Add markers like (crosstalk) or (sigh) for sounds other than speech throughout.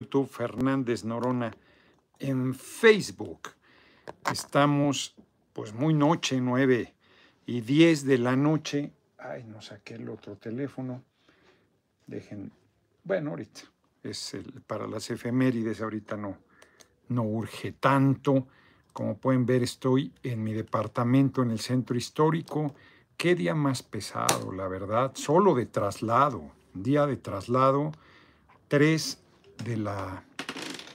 YouTube Fernández Norona en Facebook. Estamos pues muy noche, nueve y diez de la noche. Ay, no saqué el otro teléfono. Dejen, bueno, ahorita es el, para las efemérides, ahorita no, no urge tanto. Como pueden ver, estoy en mi departamento en el centro histórico. Qué día más pesado, la verdad. Solo de traslado, día de traslado, 3 de la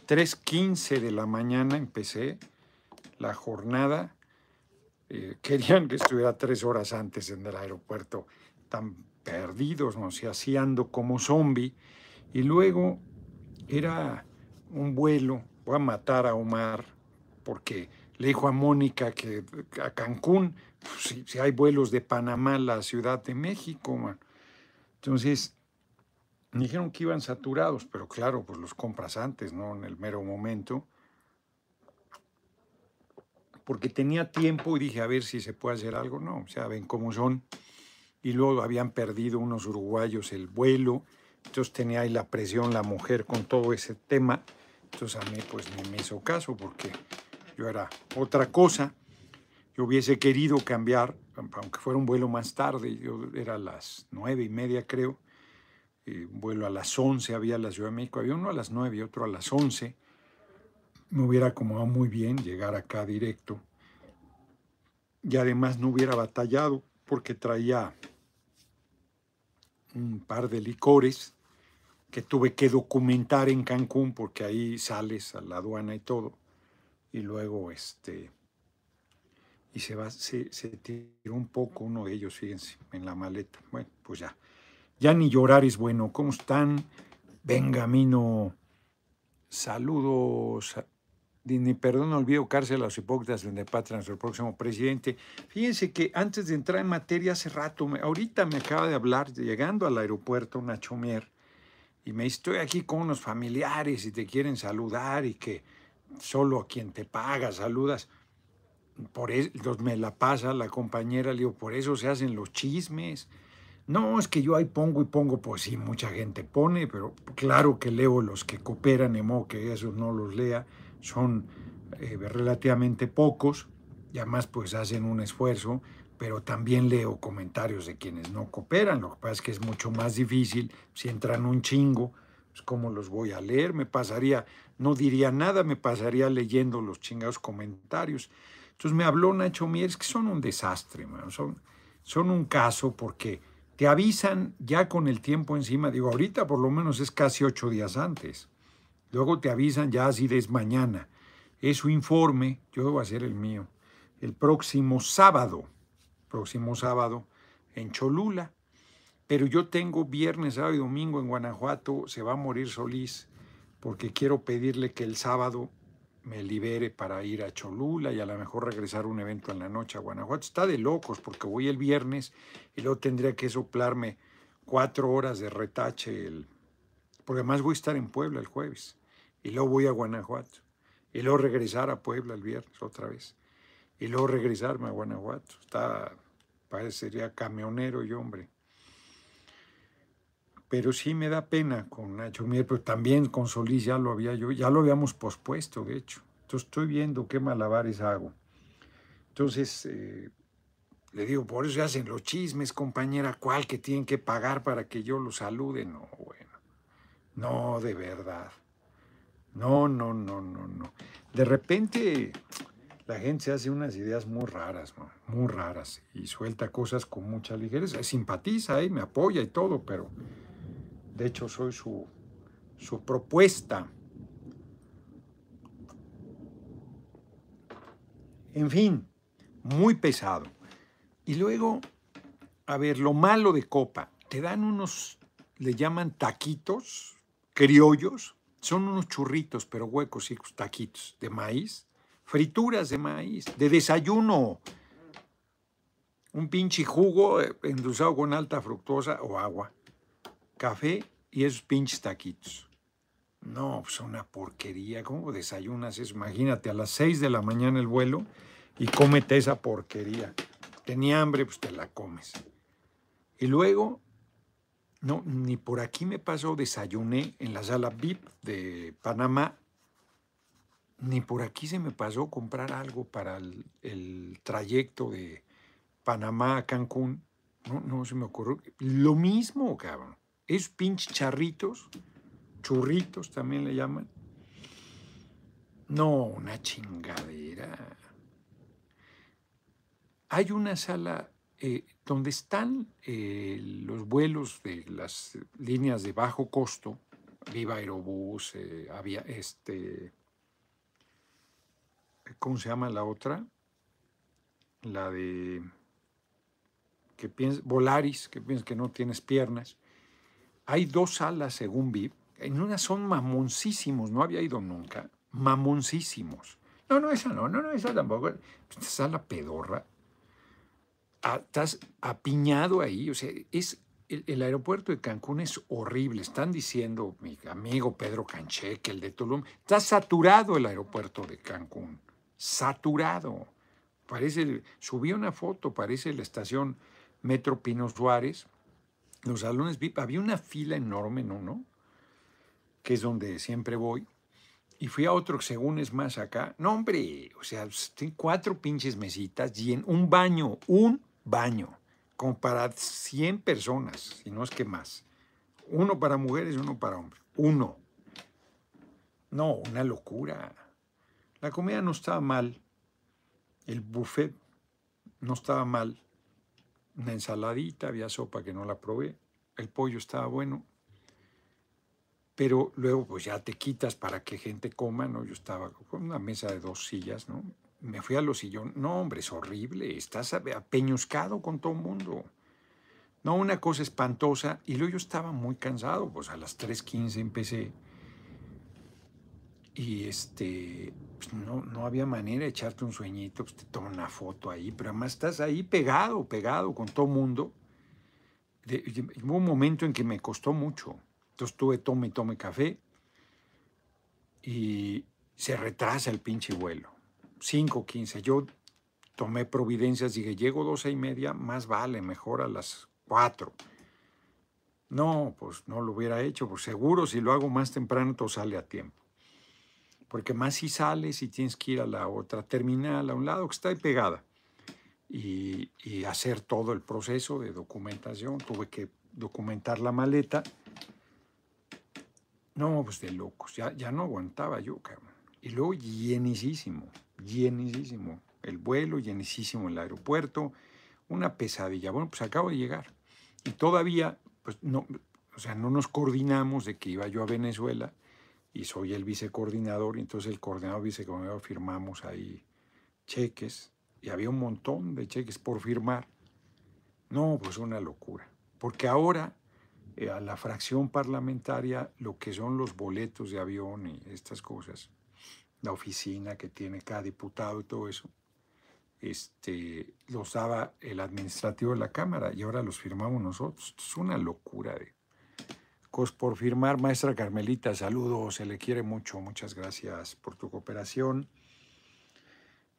3.15 de la mañana empecé la jornada. Eh, (laughs) querían que estuviera tres horas antes en el aeropuerto, tan perdidos, no sé, así ando como zombie. Y luego era un vuelo, voy a matar a Omar, porque le dijo a Mónica que a Cancún, pues, si, hay vuelos de Panamá a la Ciudad de México. Entonces, dijeron que iban saturados, pero claro, pues los compras antes, ¿no? En el mero momento. Porque tenía tiempo y dije, a ver si se puede hacer algo. No, sea, ven cómo son. Y luego habían perdido unos uruguayos el vuelo. Entonces tenía ahí la presión la mujer con todo ese tema. Entonces a mí pues ni me hizo caso porque yo era otra cosa. Yo hubiese querido cambiar, aunque fuera un vuelo más tarde, yo era las nueve y media creo, un vuelo a las 11 había la Ciudad de México, había uno a las 9 y otro a las 11. Me hubiera acomodado muy bien llegar acá directo. Y además no hubiera batallado porque traía un par de licores que tuve que documentar en Cancún porque ahí sales a la aduana y todo. Y luego este y se va se, se tiró un poco uno de ellos, fíjense, en la maleta. Bueno, pues ya. Ya ni llorar es bueno. ¿Cómo están? Benjamino, saludos. Ni perdón, olvido cárcel a los hipócritas de patria, nuestro próximo presidente. Fíjense que antes de entrar en materia hace rato, ahorita me acaba de hablar, llegando al aeropuerto, Nacho Mier, y me estoy aquí con unos familiares y te quieren saludar y que solo a quien te paga saludas. Por eso me la pasa la compañera, le digo, por eso se hacen los chismes. No, es que yo ahí pongo y pongo, pues sí, mucha gente pone, pero claro que leo los que cooperan, emo que esos no los lea, son eh, relativamente pocos, y además pues hacen un esfuerzo, pero también leo comentarios de quienes no cooperan, lo que pasa es que es mucho más difícil, si entran un chingo, pues cómo los voy a leer, me pasaría, no diría nada, me pasaría leyendo los chingados comentarios. Entonces me habló Nacho Mieres, que son un desastre, son, son un caso porque te avisan ya con el tiempo encima, digo, ahorita por lo menos es casi ocho días antes. Luego te avisan ya así de mañana. Es su informe, yo debo hacer el mío, el próximo sábado, próximo sábado en Cholula. Pero yo tengo viernes, sábado y domingo en Guanajuato, se va a morir Solís, porque quiero pedirle que el sábado me libere para ir a Cholula y a lo mejor regresar a un evento en la noche a Guanajuato. Está de locos porque voy el viernes y luego tendría que soplarme cuatro horas de retache, el, porque además voy a estar en Puebla el jueves y luego voy a Guanajuato y luego regresar a Puebla el viernes otra vez y luego regresarme a Guanajuato. Está, parecería camionero y hombre pero sí me da pena con Nacho Mier, pero también con Solís ya lo había yo, ya lo habíamos pospuesto, de hecho. Entonces estoy viendo qué malabares hago. Entonces, eh, le digo, por eso hacen los chismes, compañera, ¿cuál que tienen que pagar para que yo lo salude? No, bueno, no, de verdad. No, no, no, no, no. De repente la gente se hace unas ideas muy raras. Muy raras y suelta cosas con mucha ligereza. Simpatiza y me apoya y todo, pero de hecho, soy su, su propuesta. En fin, muy pesado. Y luego, a ver, lo malo de Copa, te dan unos, le llaman taquitos, criollos, son unos churritos, pero huecos, y taquitos de maíz, frituras de maíz, de desayuno, un pinche jugo eh, endulzado con alta fructosa o agua, café y esos pinches taquitos. No, pues una porquería. ¿Cómo desayunas eso? Imagínate, a las 6 de la mañana el vuelo y cómete esa porquería. Tenía hambre, pues te la comes. Y luego No, ni por aquí me pasó, desayuné en la sala VIP de Panamá, ni por aquí se me pasó comprar algo para el, trayecto de Panamá a Cancún. No, no se me ocurrió. Lo mismo, cabrón. Es pinche charritos, churritos también le llaman. No, una chingadera. Hay una sala eh, donde están eh, los vuelos de las líneas de bajo costo, Viva Aerobús, eh, había este, ¿cómo se llama la otra? La de que Volaris, que piensas que no tienes piernas. Hay dos salas según VIP. En una son mamoncísimos, no había ido nunca. Mamoncísimos. No, no, esa no, no, no, esa tampoco. Esta sala pedorra estás apiñado ahí, o sea, es el, aeropuerto de Cancún es horrible. Están diciendo mi amigo Pedro Cancheque, el de Tulum, está saturado el aeropuerto de Cancún, saturado. Parece, subí una foto, parece la estación Metro Pino Suárez, los salones VIP, había una fila enorme en uno, que es donde siempre voy, y fui a otro según es más acá. No, hombre, o sea, cuatro pinches mesitas y en un baño, un baño, como para 100 personas, si no es que más. Uno para mujeres, uno para hombres. Uno. No, una locura. La comida no estaba mal. El buffet no estaba mal. Una ensaladita, había sopa que no la probé. El pollo estaba bueno. Pero luego pues ya te quitas para que gente coma, ¿no? Yo estaba con una mesa de dos sillas, ¿no? me fui a los sillones. No, hombre, es horrible. Estás apeñuscado con todo el mundo. No, una cosa espantosa. Y luego yo estaba muy cansado, pues a las 3.15 empecé. Y este, pues no, no, había manera de echarte un sueñito, pues te toma una foto ahí, pero además estás ahí pegado, pegado con todo mundo. hubo un momento en que me costó mucho. Entonces tuve tome, tome café y se retrasa el pinche vuelo. 5.15. Yo tomé providencias, dije, llego 12 y media, más vale, mejor a las 4. No, pues no lo hubiera hecho, pues seguro si lo hago más temprano todo sale a tiempo. Porque más si sales y tienes que ir a la otra terminal, a un lado que está ahí pegada, y, y hacer todo el proceso de documentación. Tuve que documentar la maleta. No, pues de locos, ya, ya no aguantaba yo, cabrón. Y luego llenísimo llenísimo el vuelo, llenísimo el aeropuerto, una pesadilla. Bueno, pues acabo de llegar. Y todavía, pues no, o sea, no nos coordinamos de que iba yo a Venezuela y soy el vicecoordinador, y entonces el coordinador vicecoordinador firmamos ahí cheques y había un montón de cheques por firmar. No, pues una locura. Porque ahora eh, a la fracción parlamentaria lo que son los boletos de avión y estas cosas, la oficina que tiene cada diputado y todo eso, este, los daba el administrativo de la Cámara y ahora los firmamos nosotros. Es una locura de por firmar. Maestra Carmelita, saludos, se le quiere mucho, muchas gracias por tu cooperación.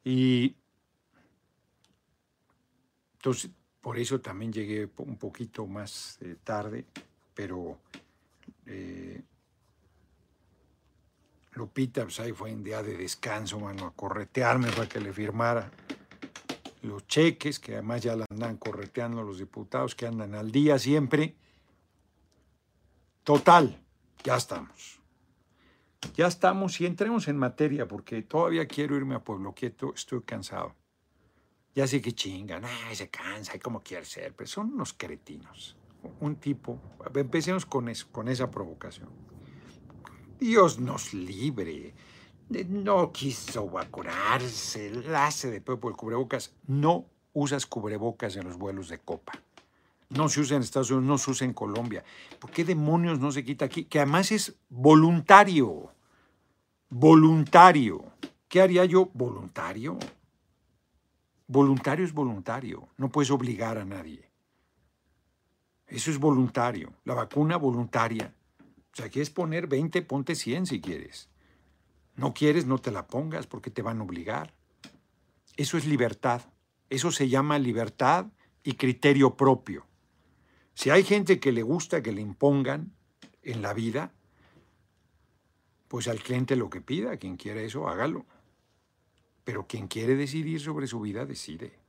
Y entonces, por eso también llegué un poquito más eh, tarde, pero eh, Lupita, pues ahí fue en día de descanso, mano, a corretearme para que le firmara los cheques, que además ya la andan correteando los diputados que andan al día siempre. Total, ya estamos. Ya estamos y entremos en materia porque todavía quiero irme a Pueblo Quieto, estoy cansado. Ya sé que chingan, ay, se cansa, como quiere ser, pero son unos cretinos. Un tipo, empecemos con con esa provocación. Dios nos libre. No quiso vacunarse, el hace de por el cubrebocas. No usas cubrebocas en los vuelos de copa. No se usa en Estados Unidos, no se usa en Colombia. ¿Por qué demonios no se quita aquí? Que además es voluntario. Voluntario. ¿Qué haría yo? Voluntario. Voluntario es voluntario. No puedes obligar a nadie. Eso es voluntario. La vacuna voluntaria o sea, quieres poner 20, ponte 100 si quieres. No quieres, no te la pongas porque te van a obligar. Eso es libertad. Eso se llama libertad y criterio propio. Si hay gente que le gusta que le impongan en la vida, pues al cliente lo que pida, quien quiera eso, hágalo. Pero quien quiere decidir sobre su vida, decide.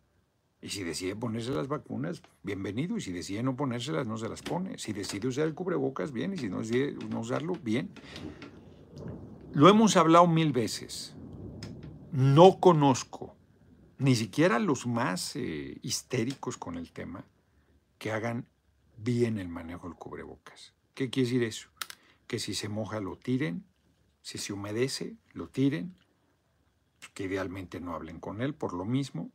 Y si decide ponerse las vacunas, bienvenido. Y si decide no ponérselas, no se las pone. Si decide usar el cubrebocas, bien. Y si no decide no usarlo, bien. Lo hemos hablado mil veces. No conozco, ni siquiera los más eh, histéricos con el tema, que hagan bien el manejo del cubrebocas. ¿Qué quiere decir eso? Que si se moja lo tiren, si se humedece lo tiren, que idealmente no hablen con él por lo mismo,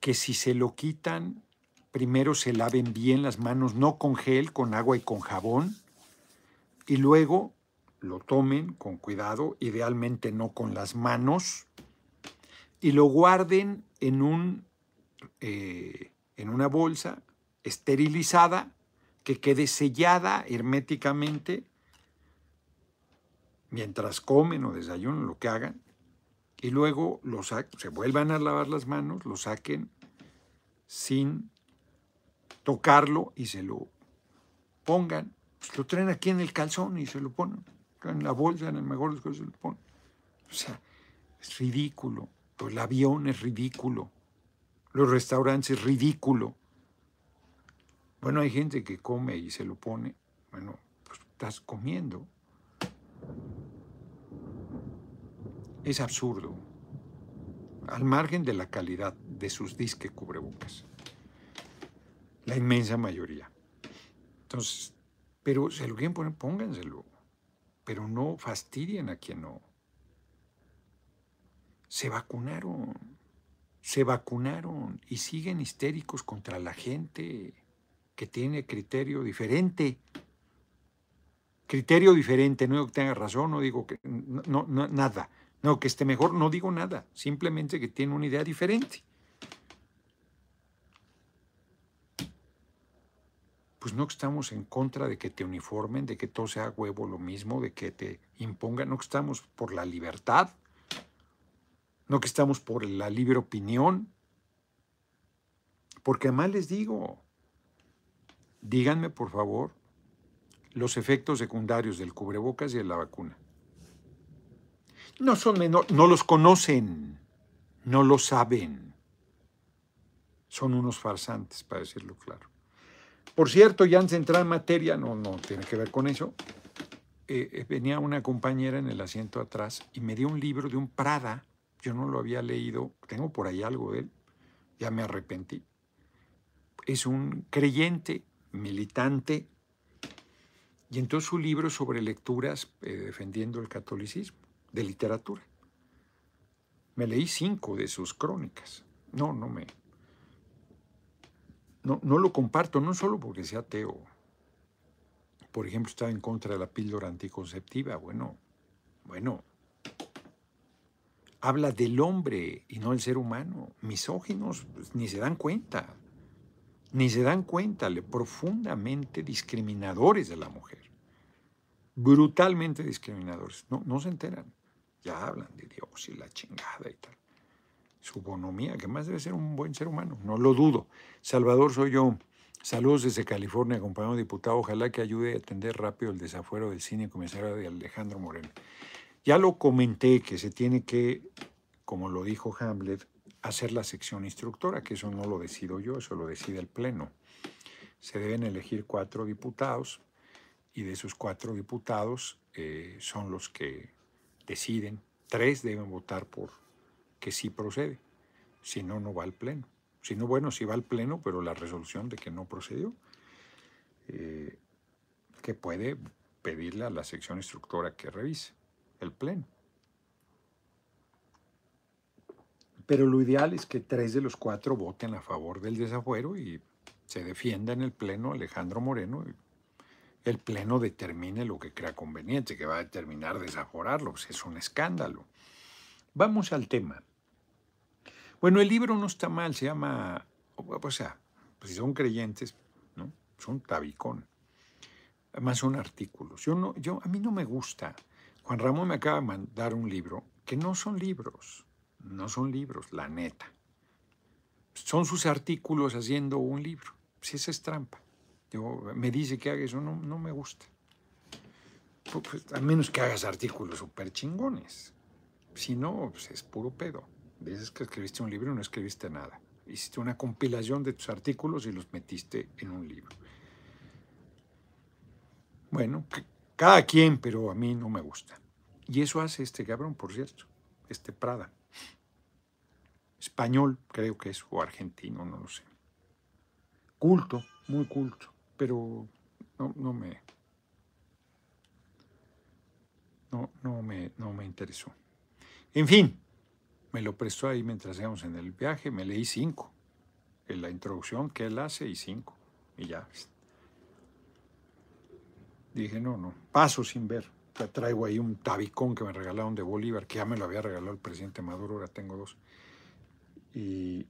que si se lo quitan, primero se laven bien las manos, no con gel, con agua y con jabón, y luego lo tomen con cuidado, idealmente no con las manos, y lo guarden en, un, eh, en una bolsa esterilizada que quede sellada herméticamente mientras comen o desayunan, lo que hagan, y luego se vuelvan a lavar las manos, lo saquen sin tocarlo y se lo pongan. Pues lo traen aquí en el calzón y se lo ponen. En la bolsa, en el mejor de los casos, se lo ponen. O sea, es ridículo. El avión es ridículo. Los restaurantes es ridículo. Bueno, hay gente que come y se lo pone. Bueno, pues estás comiendo. Es absurdo. Al margen de la calidad de sus disques cubrebocas. La inmensa mayoría. Entonces, pero se lo quieren poner, pónganselo. Pero no fastidien a quien no. Se vacunaron. Se vacunaron y siguen histéricos contra la gente que tiene criterio diferente. Criterio diferente, no digo que tenga razón, no digo que no, nada, no que esté mejor, no digo nada, simplemente que tiene una idea diferente. Pues no que estamos en contra de que te uniformen, de que todo sea huevo lo mismo, de que te impongan, no que estamos por la libertad, no que estamos por la libre opinión, porque además les digo, Díganme, por favor, los efectos secundarios del cubrebocas y de la vacuna. No son menores, no los conocen, no lo saben. Son unos farsantes, para decirlo claro. Por cierto, ya antes de en materia, no, no tiene que ver con eso, eh, eh, venía una compañera en el asiento atrás y me dio un libro de un Prada, yo no lo había leído, tengo por ahí algo de él, ya me arrepentí. Es un creyente militante, y entonces su libro sobre lecturas eh, defendiendo el catolicismo, de literatura. Me leí cinco de sus crónicas. No, no me... No, no lo comparto, no solo porque sea ateo. Por ejemplo, estaba en contra de la píldora anticonceptiva. Bueno, bueno. Habla del hombre y no del ser humano. Misóginos pues, ni se dan cuenta ni se dan cuenta le profundamente discriminadores de la mujer. Brutalmente discriminadores. No, no se enteran. Ya hablan de Dios y la chingada y tal. Su bonomía, que más debe ser un buen ser humano, no lo dudo. Salvador soy yo. Saludos desde California, compañero diputado. Ojalá que ayude a atender rápido el desafuero del cine comisario de Alejandro Moreno. Ya lo comenté que se tiene que, como lo dijo Hamlet, hacer la sección instructora, que eso no lo decido yo, eso lo decide el Pleno. Se deben elegir cuatro diputados y de esos cuatro diputados eh, son los que deciden. Tres deben votar por que sí procede, si no, no va al Pleno. Si no, bueno, sí va al Pleno, pero la resolución de que no procedió, eh, que puede pedirle a la sección instructora que revise el Pleno. Pero lo ideal es que tres de los cuatro voten a favor del desafuero y se defienda en el Pleno Alejandro Moreno. Y el Pleno determine lo que crea conveniente, que va a determinar desaforarlo. Pues es un escándalo. Vamos al tema. Bueno, el libro no está mal, se llama, o sea, pues si son creyentes, ¿no? Son tabicón. Además son artículos. Yo no, yo, a mí no me gusta. Juan Ramón me acaba de mandar un libro que no son libros no son libros, la neta. Son sus artículos haciendo un libro. Si esa es trampa. Yo, me dice que haga eso, no, no me gusta. Pues, a menos que hagas artículos súper chingones. Si no, pues es puro pedo. Dices que escribiste un libro y no escribiste nada. Hiciste una compilación de tus artículos y los metiste en un libro. Bueno, cada quien, pero a mí no me gusta. Y eso hace este cabrón, por cierto, este Prada. Español, creo que es, o argentino, no lo sé. Culto, muy culto, pero no, no me. No, no me, no me interesó. En fin, me lo prestó ahí mientras íbamos en el viaje, me leí cinco. En la introducción que él hace y cinco. Y ya. Dije, no, no, paso sin ver. Traigo ahí un tabicón que me regalaron de Bolívar, que ya me lo había regalado el presidente Maduro, ahora tengo dos. Y,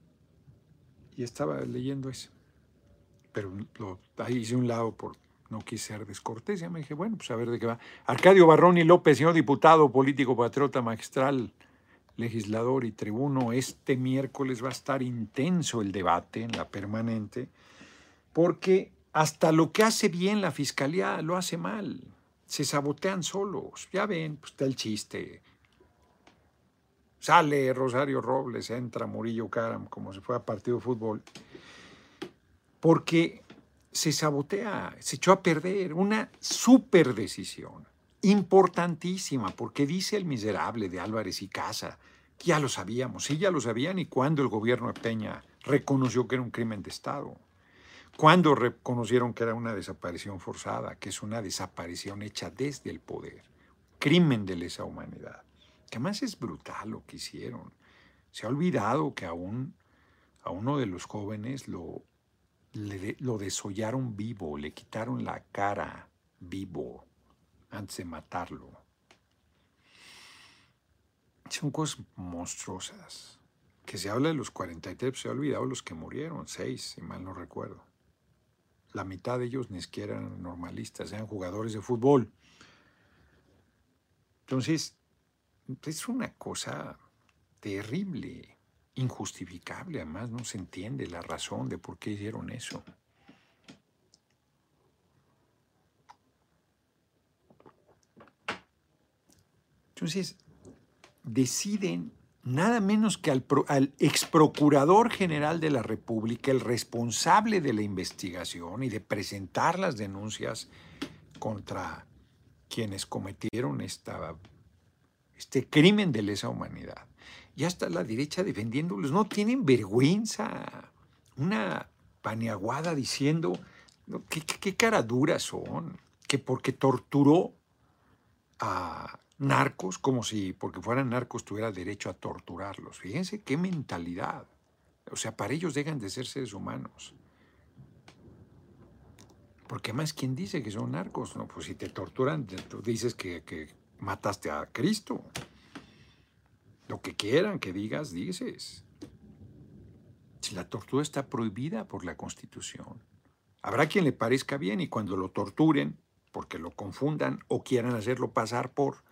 estaba leyendo ese. Pero ahí hice un lado por no quise ser descortés. Ya me dije, bueno, pues a ver de qué va. Arcadio Barroni López, señor diputado, político, patriota, magistral, legislador y tribuno, este miércoles va a estar intenso el debate en la permanente, porque hasta lo que hace bien la fiscalía lo hace mal. Se sabotean solos. Ya ven, pues está el chiste. Sale Rosario Robles, entra Murillo Caram como si fuera partido de fútbol. Porque se sabotea, se echó a perder una super decisión, importantísima, porque dice el miserable de Álvarez y Casa, ya lo sabíamos, sí, ya lo sabían, y cuando el gobierno de Peña reconoció que era un crimen de Estado, cuando reconocieron que era una desaparición forzada, que es una desaparición hecha desde el poder, crimen de lesa humanidad, que además es brutal lo que hicieron. Se ha olvidado que aún a uno de los jóvenes lo lo desollaron vivo, le quitaron la cara vivo antes de matarlo. Son cosas monstruosas. Que se habla de los 43, se ha olvidado los que murieron, seis, si mal no recuerdo. La mitad de ellos ni siquiera eran normalistas, eran jugadores de fútbol. Entonces, es una cosa terrible injustificable, además no se entiende la razón de por qué hicieron eso. Entonces, deciden nada menos que al, al ex procurador general de la República, el responsable de la investigación y de presentar las denuncias contra quienes cometieron esta, este crimen de lesa humanidad ya está la derecha defendiéndolos. No tienen vergüenza. Una paneaguada diciendo qué, qué, cara duras son. Que porque torturó a narcos, como si porque fueran narcos tuviera derecho a torturarlos. Fíjense qué mentalidad. O sea, para ellos dejan de ser seres humanos. Porque más, ¿quién dice que son narcos? No, pues si te torturan, tú dices que mataste a Cristo. Lo que quieran que digas, dices. Si la tortura está prohibida por la Constitución. Habrá quien le parezca bien y cuando lo torturen, porque lo confundan o quieran hacerlo pasar por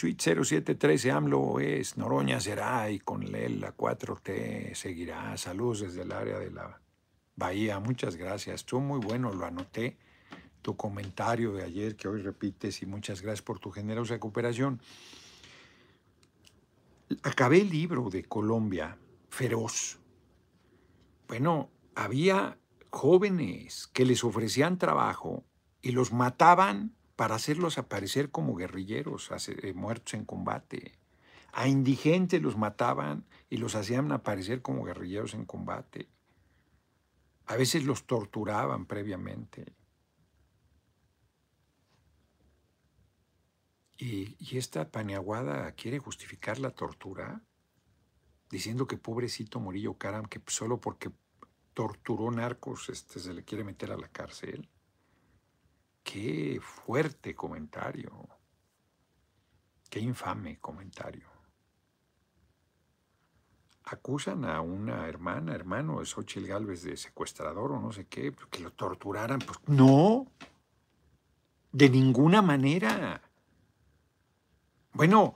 Tweet 0713 AMLO es, Noroña será y con él la 4T seguirá. Saludos desde el área de la Bahía. Muchas gracias. Estuvo muy bueno, lo anoté. Tu comentario de ayer que hoy repites y muchas gracias por tu generosa cooperación acabé el libro de Colombia, feroz. Bueno, había jóvenes que les ofrecían trabajo y los mataban para hacerlos aparecer como guerrilleros eh, muertos en combate. A indigentes los mataban y los hacían aparecer como guerrilleros en combate. A veces los torturaban previamente. Y, esta paneaguada quiere justificar la tortura, diciendo que pobrecito Murillo Karam, que solo porque torturó narcos este, se le quiere meter a la cárcel. Qué fuerte comentario. Qué infame comentario. Acusan a una hermana, hermano de Xochitl Galvez de secuestrador o no sé qué, que lo torturaran. Pues no, de ninguna manera. Bueno,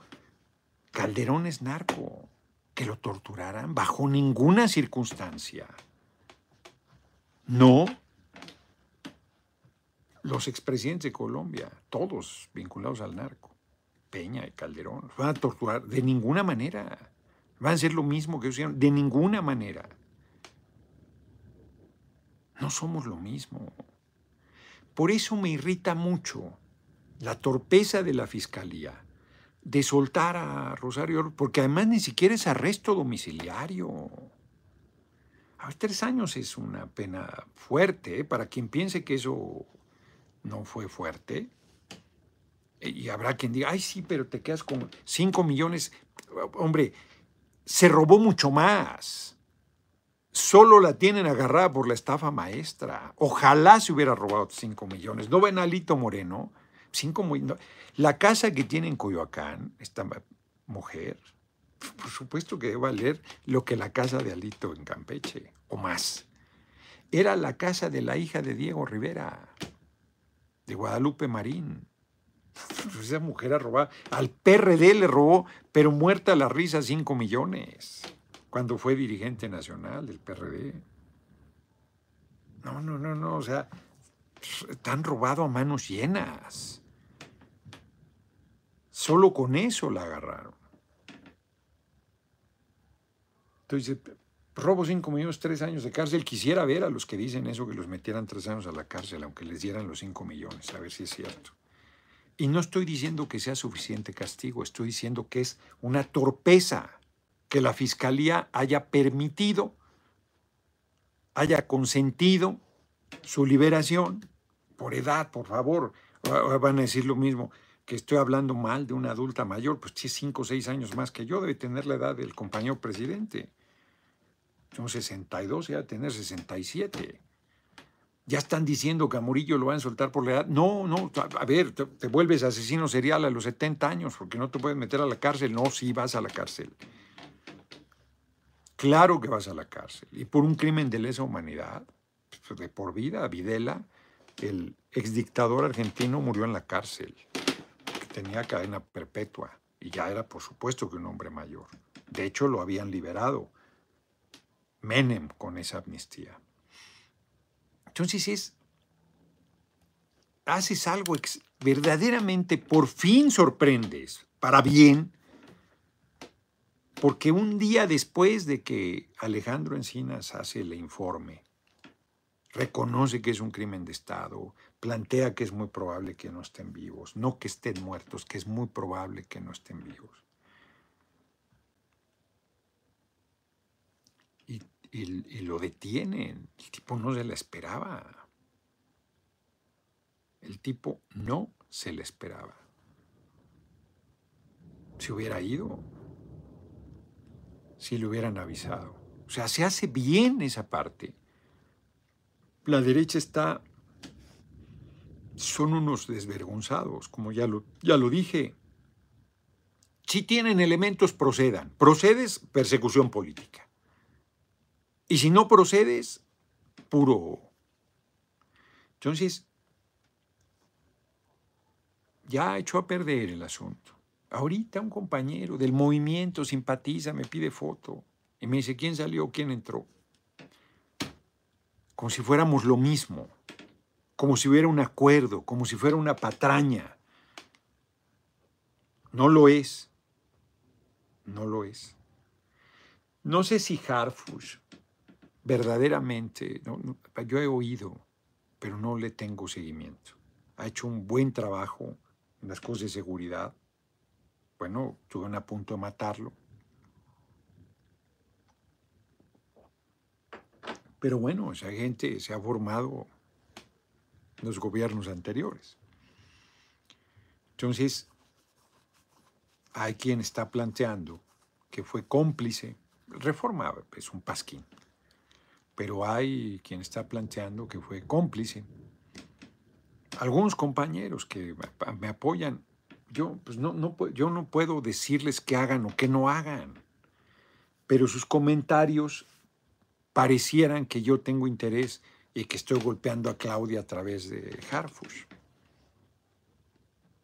Calderón es narco. Que lo torturaran bajo ninguna circunstancia. No. Los expresidentes de Colombia, todos vinculados al narco, Peña y Calderón, van a torturar de ninguna manera. Van a hacer lo mismo que hicieron, de ninguna manera. No somos lo mismo. Por eso me irrita mucho la torpeza de la fiscalía de soltar a Rosario, porque además ni siquiera es arresto domiciliario. A tres años es una pena fuerte, ¿eh? para quien piense que eso no fue fuerte. Y habrá quien diga, ay sí, pero te quedas con cinco millones. Hombre, se robó mucho más. Solo la tienen agarrada por la estafa maestra. Ojalá se hubiera robado cinco millones. ¿No ven Moreno? Cinco. La casa que tiene en Coyoacán, esta mujer, por supuesto que debe valer lo que la casa de Alito en Campeche, o más. Era la casa de la hija de Diego Rivera, de Guadalupe Marín. (laughs) Esa mujer ha robado, al PRD le robó, pero muerta la risa, 5 millones, cuando fue dirigente nacional del PRD. No, no, no, no, o sea, están robado a manos llenas. Solo con eso la agarraron. Entonces, robo cinco millones, tres años de cárcel. Quisiera ver a los que dicen eso, que los metieran tres años a la cárcel, aunque les dieran los cinco millones, a ver si es cierto. Y no estoy diciendo que sea suficiente castigo, estoy diciendo que es una torpeza que la fiscalía haya permitido, haya consentido su liberación por edad, por favor. Van a decir lo mismo que estoy hablando mal de una adulta mayor, pues tiene cinco o seis años más que yo, debe tener la edad del compañero presidente. Son 62 y va a tener 67. Ya están diciendo que a Murillo lo van a soltar por la edad. No, no, a ver, te, vuelves asesino serial a los 70 años porque no te puedes meter a la cárcel. No, sí vas a la cárcel. Claro que vas a la cárcel. Y por un crimen de lesa humanidad, pues, de por vida, Videla, el exdictador argentino, murió en la cárcel tenía cadena perpetua y ya era por supuesto que un hombre mayor. De hecho, lo habían liberado Menem con esa amnistía. Entonces es, haces algo verdaderamente, por fin sorprendes, para bien, porque un día después de que Alejandro Encinas hace el informe, reconoce que es un crimen de Estado, plantea que es muy probable que no estén vivos, no que estén muertos, que es muy probable que no estén vivos. Y, lo detienen. El tipo no se la esperaba. El tipo no se le esperaba. Se hubiera ido. Si le hubieran avisado. O sea, se hace bien esa parte. La derecha está son unos desvergonzados, como ya lo, ya lo dije. Si tienen elementos, procedan. Procedes, persecución política. Y si no procedes, puro. Entonces, ya echó a perder el asunto. Ahorita un compañero del movimiento simpatiza, me pide foto y me dice, ¿quién salió? ¿Quién entró? Como si fuéramos lo mismo como si hubiera un acuerdo, como si fuera una patraña. No lo es. No lo es. No sé si Harfush verdaderamente, yo he oído, pero no le tengo seguimiento. Ha hecho un buen trabajo en las cosas de seguridad. Bueno, estuvieron a punto de matarlo. Pero bueno, esa gente se ha formado los gobiernos anteriores. Entonces, hay quien está planteando que fue cómplice, reforma es un pasquín, pero hay quien está planteando que fue cómplice. Algunos compañeros que me apoyan, yo, pues no, no, yo no puedo decirles que hagan o que no hagan, pero sus comentarios parecieran que yo tengo interés y que estoy golpeando a Claudia a través de Harfush.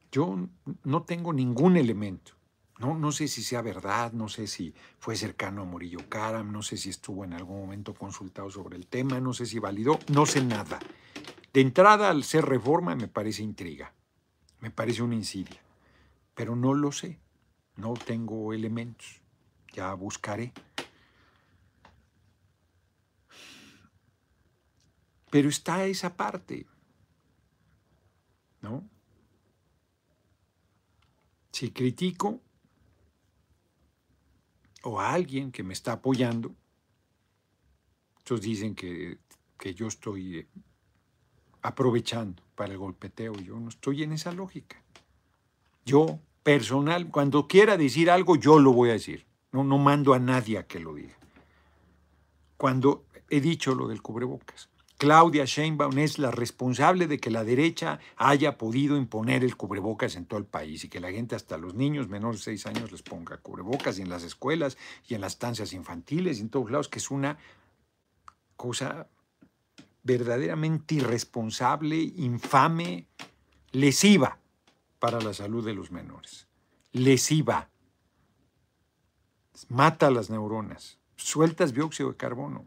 Yo no tengo ningún elemento, No, no sé si sea verdad, no sé si fue cercano a Murillo Karam, no sé si estuvo en algún momento consultado sobre el tema, no sé si validó, no sé nada. De entrada, al ser reforma, me parece intriga, me parece una insidia, pero no lo sé, no tengo elementos, ya buscaré. Pero está esa parte, ¿no? Si critico, o a alguien que me está apoyando, entonces dicen que, que yo estoy aprovechando para el golpeteo. Yo no estoy en esa lógica. Yo, personal, cuando quiera decir algo, yo lo voy a decir. No, no mando a nadie a que lo diga. Cuando he dicho lo del cubrebocas, Claudia Sheinbaum es la responsable de que la derecha haya podido imponer el cubrebocas en todo el país y que la gente, hasta los niños menores de seis años, les ponga cubrebocas y en las escuelas y en las estancias infantiles y en todos lados, que es una cosa verdaderamente irresponsable, infame, lesiva para la salud de los menores. Lesiva. Mata las neuronas. Sueltas dióxido de carbono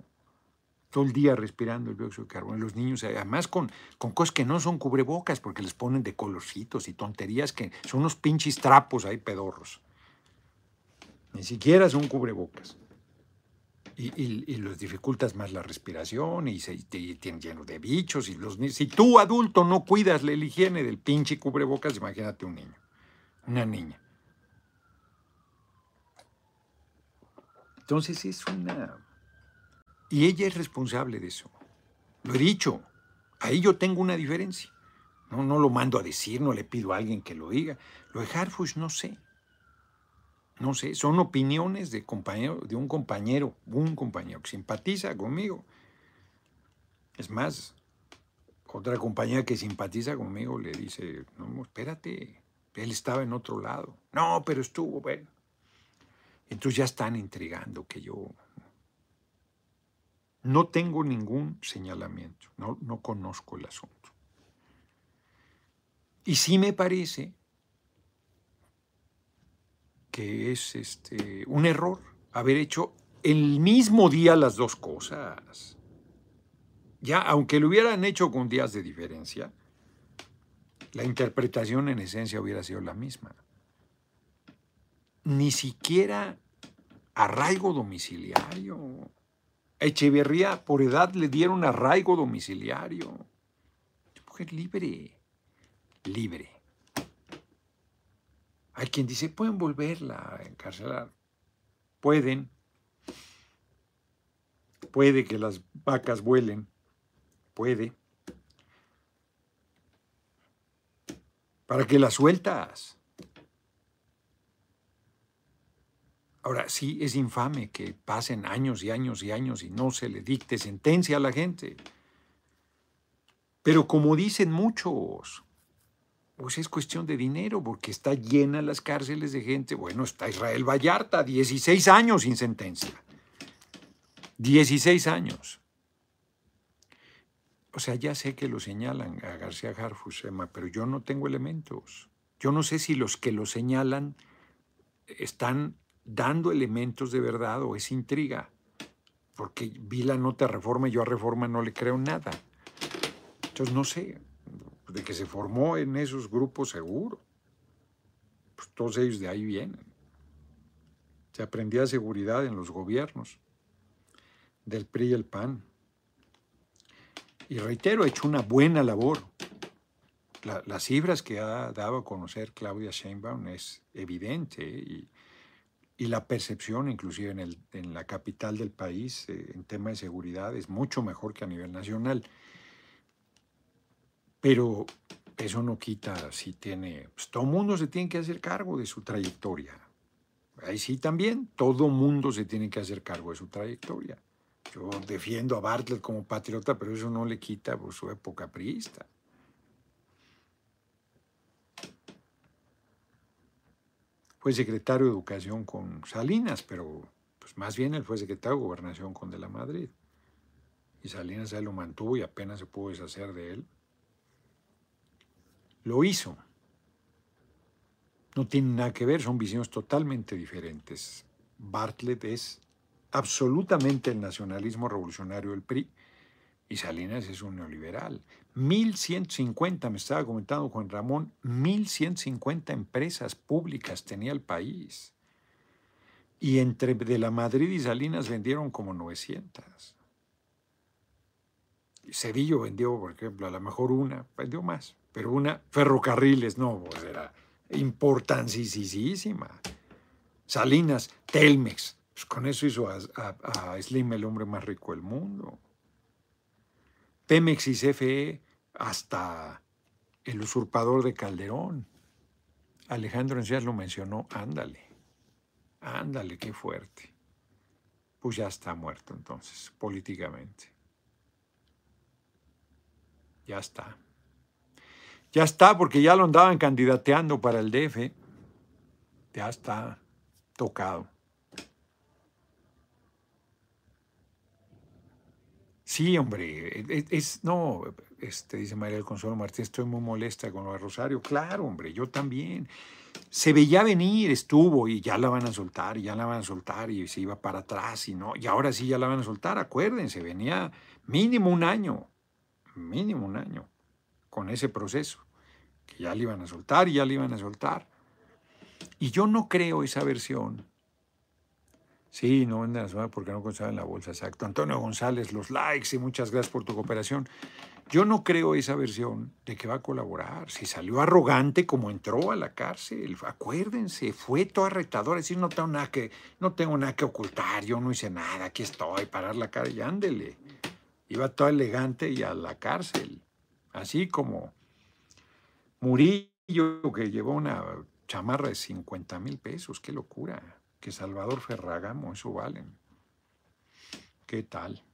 todo el día respirando el dióxido de carbono. Los niños, además con, con cosas que no son cubrebocas, porque les ponen de colorcitos y tonterías que son unos pinches trapos ahí pedorros. Ni siquiera son cubrebocas. Y, los dificultas más la respiración y, se, tienen lleno de bichos. Y los, si tú, adulto, no cuidas la higiene del pinche cubrebocas, imagínate un niño, una niña. Entonces es una y ella es responsable de eso. Lo he dicho. Ahí yo tengo una diferencia. No, no lo mando a decir, no le pido a alguien que lo diga. Lo de Harfush no sé. No sé, son opiniones de, compañero, de un compañero, un compañero que simpatiza conmigo. Es más, otra compañera que simpatiza conmigo le dice, no, espérate, él estaba en otro lado. No, pero estuvo, bueno. Entonces ya están intrigando que yo no tengo ningún señalamiento, no, no conozco el asunto. Y sí me parece que es este, un error haber hecho el mismo día las dos cosas. Ya, aunque lo hubieran hecho con días de diferencia, la interpretación en esencia hubiera sido la misma. Ni siquiera arraigo domiciliario. Echeverría por edad le dieron arraigo domiciliario. Mujer libre, libre. Hay quien dice, pueden volverla a encarcelar. Pueden. Puede que las vacas vuelen. Puede. ¿Para qué las sueltas? Ahora, sí es infame que pasen años y años y años y no se le dicte sentencia a la gente. Pero como dicen muchos, pues es cuestión de dinero, porque está llena las cárceles de gente. Bueno, está Israel Vallarta, 16 años sin sentencia. 16 años. O sea, ya sé que lo señalan a García Harfus, pero yo no tengo elementos. Yo no sé si los que lo señalan están dando elementos de verdad o es intriga. Porque vi la nota reforma y yo a reforma no le creo nada. Entonces no sé, de que se formó en esos grupos seguro. Pues todos ellos de ahí vienen. Se aprendía seguridad en los gobiernos del PRI y el PAN. Y reitero, ha hecho una buena labor. las cifras que ha dado a conocer Claudia Sheinbaum es evidente y y la percepción, inclusive en, el, en la capital del país, eh, en tema de seguridad, es mucho mejor que a nivel nacional. Pero eso no quita si tiene, pues todo mundo se tiene que hacer cargo de su trayectoria. Ahí sí también, todo mundo se tiene que hacer cargo de su trayectoria. Yo defiendo a Bartlett como patriota, pero eso no le quita por su época priista. Fue secretario de Educación con Salinas, pero pues más bien él fue secretario de Gobernación con De la Madrid. Y Salinas él lo mantuvo y apenas se pudo deshacer de él. Lo hizo. No tienen nada que ver, son visiones totalmente diferentes. Bartlett es absolutamente el nacionalismo revolucionario del PRI y Salinas es un neoliberal. 1150, me estaba comentando Juan Ramón, 1150 empresas públicas tenía el país. Y entre de la Madrid y Salinas vendieron como 900. Cedillo vendió, por ejemplo, a lo mejor una, vendió más, pero una, ferrocarriles, no, pues era importantísima. Salinas, Telmex, pues con eso hizo a, a Slim el hombre más rico del mundo. Pemex y CFE, hasta el usurpador de Calderón. Alejandro Encinas lo mencionó, ándale, ándale, qué fuerte. Pues ya está muerto entonces, políticamente. Ya está. Ya está, porque ya lo andaban candidateando para el DF. Ya está tocado. Sí, hombre, e, e, es, no, este, dice María del Consuelo Martínez, estoy muy molesta con lo de Rosario. Claro, hombre, yo también. Se veía venir, estuvo y ya la van a soltar, y ya la van a soltar y se iba para atrás y no, y ahora sí ya la van a soltar, acuérdense, venía mínimo un año, mínimo un año con ese proceso, que ya le iban a soltar y ya le iban a soltar. Y yo no creo esa versión Sí, no venden la semana porque no consaben la bolsa, exacto. Antonio González, los likes y muchas gracias por tu cooperación. Yo no creo esa versión de que va a colaborar. Si salió arrogante como entró a la cárcel, acuérdense, fue todo retador, decir, no tengo nada que, no tengo nada que ocultar, yo no hice nada, aquí estoy, parar la cara y ándele. Iba todo elegante y a la cárcel. Así como Murillo, que llevó una chamarra de 50 mil pesos, qué locura que Salvador Ferragamo, eso valen. ¿Qué tal?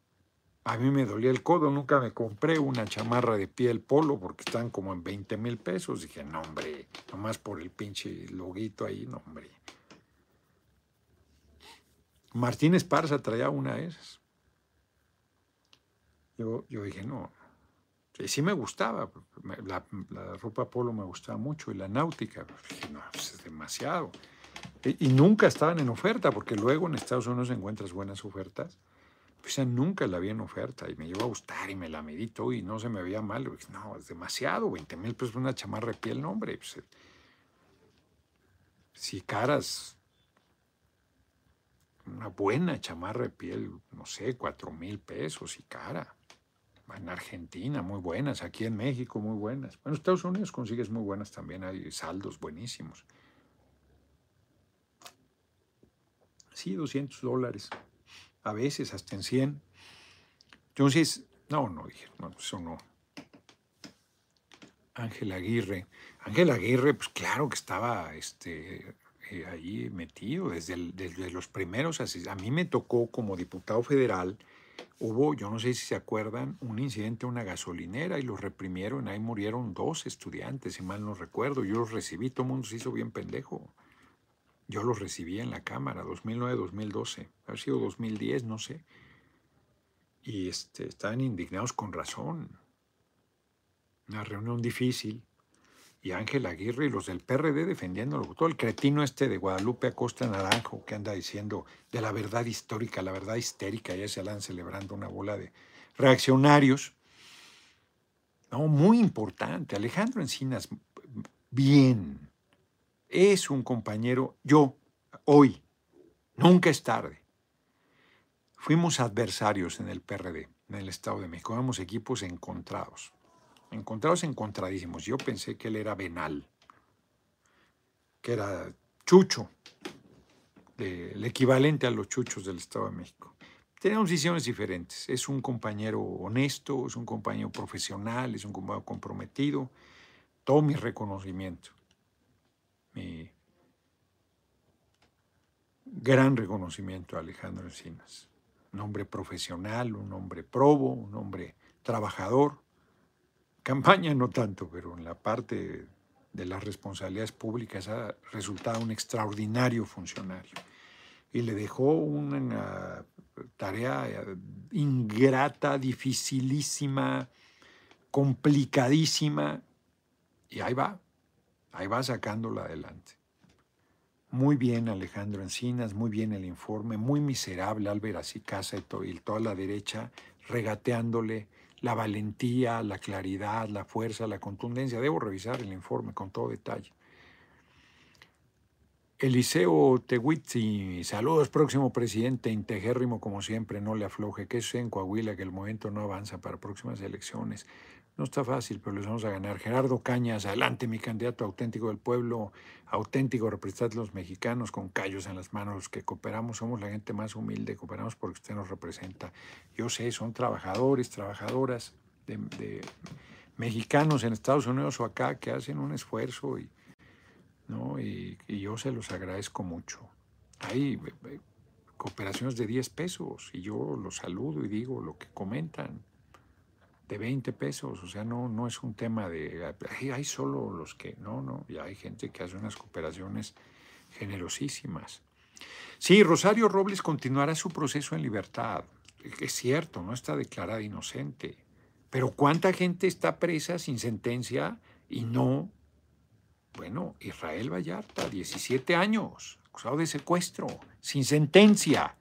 A mí me dolía el codo, nunca me compré una chamarra de piel polo porque están como en 20 mil pesos. Dije, no, hombre, nomás por el pinche loguito ahí, no, hombre. Martín Esparza traía una de esas. Yo, yo dije, no, sí, me gustaba, la, ropa polo me gustaba mucho y la náutica. Dije, no, pues es demasiado. Y, nunca estaban en oferta, porque luego en Estados Unidos encuentras buenas ofertas. Pues ya nunca la vi en oferta y me llevó a gustar y me la medí todo y no se me veía mal. no, es demasiado, 20 mil pesos una chamarra de piel, no, hombre. Pues, eh, si caras, una buena chamarra de piel, no sé, 4 mil pesos y cara. En Argentina, muy buenas. Aquí en México, muy buenas. En Estados Unidos consigues muy buenas también. Hay saldos buenísimos. Sí, 200 dólares. A veces hasta en 100. Entonces, no, no, dije, no, eso no. Ángel Aguirre. Ángel Aguirre, pues claro que estaba este, eh, ahí metido desde, desde los primeros. A mí me tocó como diputado federal. Hubo, yo no sé si se acuerdan, un incidente en una gasolinera y los reprimieron. Ahí murieron dos estudiantes, si mal no recuerdo. Yo los recibí, todo el mundo se hizo bien pendejo. Yo los recibí en la Cámara, 2009-2012, ha sido 2010, no sé. Y este, estaban indignados con razón. Una reunión difícil. Y Ángel Aguirre y los del PRD defendiéndolo. Todo el cretino este de Guadalupe Acosta Naranjo que anda diciendo de la verdad histórica, la verdad histérica, ya se han celebrando una bola de reaccionarios. No, muy importante. Alejandro Encinas, bien, es un compañero, yo, hoy, nunca es tarde. Fuimos adversarios en el PRD, en el Estado de México, éramos equipos encontrados, encontrados encontradísimos. Yo pensé que él era venal, que era chucho, el equivalente a los chuchos del Estado de México. Tenemos visiones diferentes. Es un compañero honesto, es un compañero profesional, es un compañero comprometido. Todo mi reconocimiento mi gran reconocimiento a Alejandro Encinas. Un hombre profesional, un hombre probo, un hombre trabajador. Campaña no tanto, pero en la parte de las responsabilidades públicas ha resultado un extraordinario funcionario. Y le dejó una tarea ingrata, dificilísima, complicadísima, y ahí va, Ahí va sacándola adelante. Muy bien Alejandro Encinas, muy bien el informe, muy miserable Álvaro Casa y, y toda la derecha regateándole la valentía, la claridad, la fuerza, la contundencia. Debo revisar el informe con todo detalle. Eliseo Tehuitzi, saludos, próximo presidente, integérrimo como siempre, no le afloje, que es en Coahuila, que el momento no avanza para próximas elecciones. No está fácil, pero les vamos a ganar. Gerardo Cañas, adelante, mi candidato auténtico del pueblo, auténtico representante de los mexicanos, con callos en las manos, que cooperamos, somos la gente más humilde, cooperamos porque usted nos representa. Yo sé, son trabajadores, trabajadoras de mexicanos en Estados Unidos o acá que hacen un esfuerzo y y, yo se los agradezco mucho. Hay eh, eh, cooperaciones de 10 pesos y yo los saludo y digo lo que comentan de 20 pesos, o sea, no, no es un tema de, hay, solo los que, no, no, ya hay gente que hace unas cooperaciones generosísimas. Sí, Rosario Robles continuará su proceso en libertad. Es cierto, no está declarada inocente. Pero ¿cuánta gente está presa sin sentencia y no bueno, Israel Vallarta, 17 años, acusado de secuestro, sin sentencia.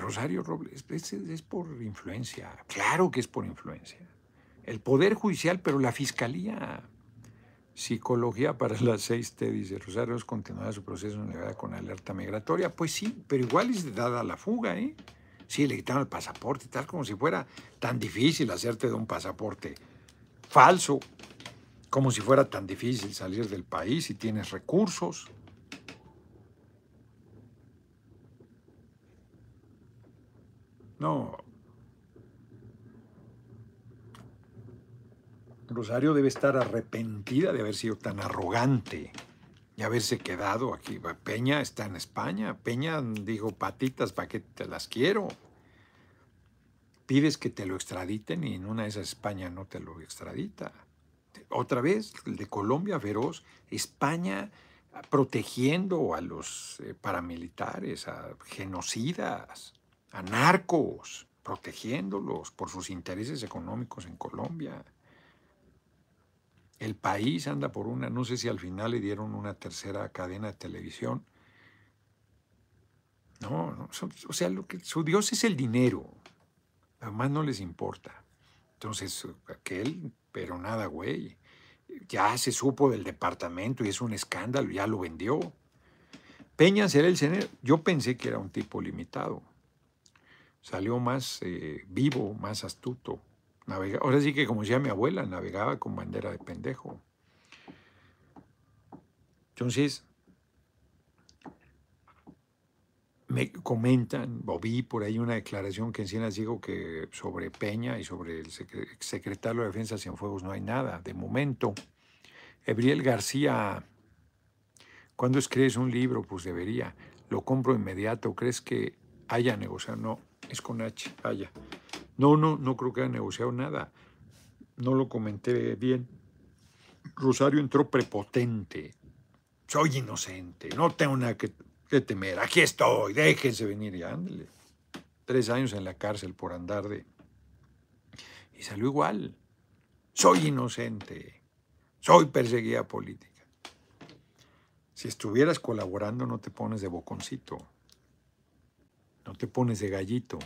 Rosario Robles, es, por influencia, claro que es por influencia. El Poder Judicial, pero la Fiscalía. Psicología para las seis, te dice Rosario, es continuar su proceso en con alerta migratoria. Pues sí, pero igual es dada la fuga, ¿eh? Sí, le quitaron el pasaporte y tal, como si fuera tan difícil hacerte de un pasaporte falso, como si fuera tan difícil salir del país si tienes recursos. No. Rosario debe estar arrepentida de haber sido tan arrogante y haberse quedado aquí. Peña está en España. Peña dijo, patitas, ¿para qué te las quiero? Pides que te lo extraditen y en una de esas España no te lo extradita. Otra vez, el de Colombia feroz, España protegiendo a los eh, paramilitares, a genocidas, a protegiéndolos por sus intereses económicos en Colombia. El país anda por una, no sé si al final le dieron una tercera cadena de televisión. No, no o sea, lo que, su Dios es el dinero. Además no les importa. Entonces, aquel, pero nada, güey. Ya se supo del departamento y es un escándalo, ya lo vendió. Peña será el. Yo pensé que era un tipo limitado. Salió más eh, vivo, más astuto. Ahora sí que, como decía mi abuela, navegaba con bandera de pendejo. Entonces, me comentan, o vi por ahí una declaración que Encinas dijo que sobre Peña y sobre el secretario de Defensa Cienfuegos no hay nada, de momento. Ebriel García, cuando escribes un libro? Pues debería. Lo compro inmediato. ¿Crees que haya negociado? No, es con H, haya. No, no, no creo que haya negociado nada. No lo comenté bien. Rosario entró prepotente. Soy inocente, no tengo nada que, temer. Aquí estoy, déjense venir y ándale. Tres años en la cárcel por andar de... Y salió igual. Soy inocente. Soy perseguida política. Si estuvieras colaborando no te pones de boconcito. No te pones de gallito.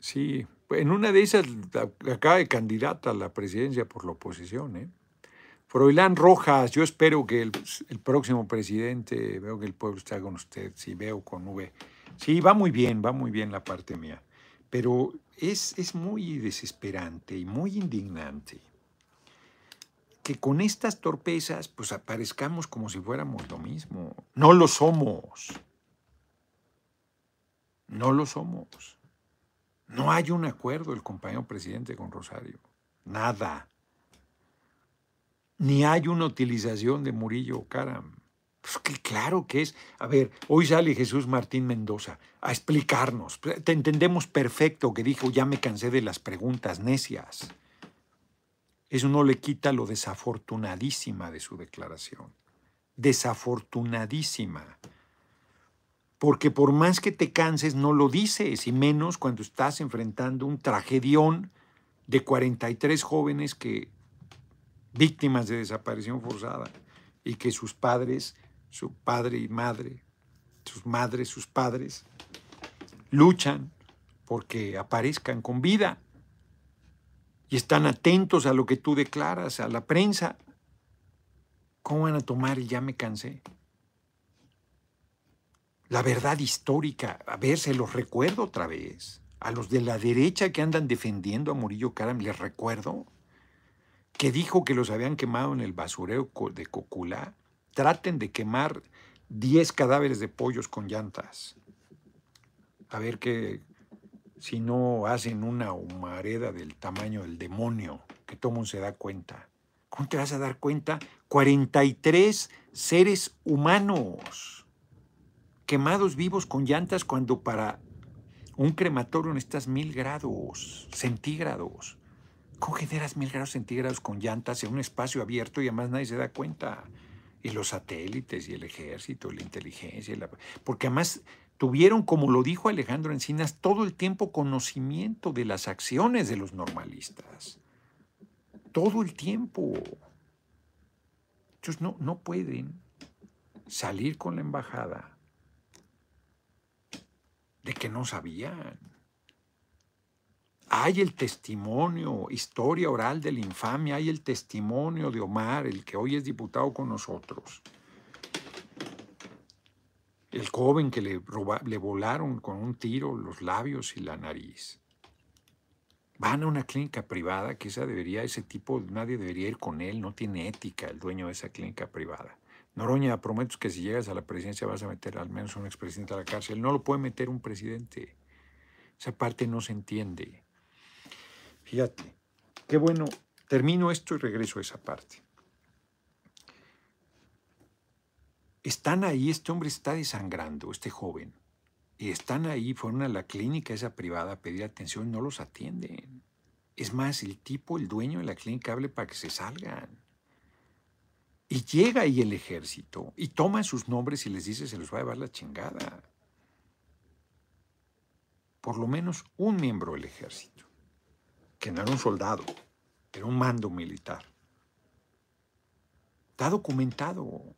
Sí, en una de esas acaba de candidata a la presidencia por la oposición. ¿eh? Froilán Rojas, yo espero que el, próximo presidente, veo que el pueblo está con usted, sí, veo con V. Sí, va muy bien, va muy bien la parte mía, pero es, es muy desesperante y muy indignante que con estas torpezas pues aparezcamos como si fuéramos lo mismo. No lo somos. No lo somos. No hay un acuerdo del compañero presidente con Rosario. Nada. Ni hay una utilización de Murillo Caram. Pues que claro que es. A ver, hoy sale Jesús Martín Mendoza a explicarnos. Te entendemos perfecto que dijo, ya me cansé de las preguntas necias. Eso no le quita lo desafortunadísima de su declaración. Desafortunadísima. porque por más que te canses no lo dices, y menos cuando estás enfrentando un tragedión de 43 jóvenes que víctimas de desaparición forzada y que sus padres, su padre y madre, sus madres, sus padres, luchan porque aparezcan con vida y están atentos a lo que tú declaras, a la prensa. ¿Cómo van a tomar ya me cansé? La verdad histórica, a ver, se los recuerdo otra vez. A los de la derecha que andan defendiendo a Murillo Karam, les recuerdo que dijo que los habían quemado en el basurero de Cocula. Traten de quemar 10 cadáveres de pollos con llantas. A ver que si no hacen una humareda del tamaño del demonio, que todo mundo se da cuenta. ¿Cómo te vas a dar cuenta? 43 seres humanos quemados vivos con llantas cuando para un crematorio necesitas mil grados centígrados. ¿Cómo generas mil grados centígrados con llantas en un espacio abierto y además nadie se da cuenta? Y los satélites y el ejército, la inteligencia, porque además tuvieron, como lo dijo Alejandro Encinas, todo el tiempo conocimiento de las acciones de los normalistas. Todo el tiempo. Ellos no, no pueden salir con la embajada de que no sabían. Hay el testimonio, historia oral de la infamia, hay el testimonio de Omar, el que hoy es diputado con nosotros. El joven que le, le volaron con un tiro los labios y la nariz. Van a una clínica privada, que esa debería, ese tipo, nadie debería ir con él, no tiene ética el dueño de esa clínica privada. Noroña, prometo que si llegas a la presidencia vas a meter al menos un expresidente a la cárcel. No lo puede meter un presidente. Esa parte no se entiende. Fíjate, qué bueno, termino esto y regreso a esa parte. Están ahí, este hombre está desangrando, este joven, y están ahí, fueron a la clínica esa privada a pedir atención, no los atienden. Es más, el tipo, el dueño de la clínica, hable para que se salgan. Y llega ahí el ejército y toma sus nombres y les dice se los va a llevar la chingada. Por lo menos un miembro del ejército que no era un soldado, era un mando militar. Está documentado.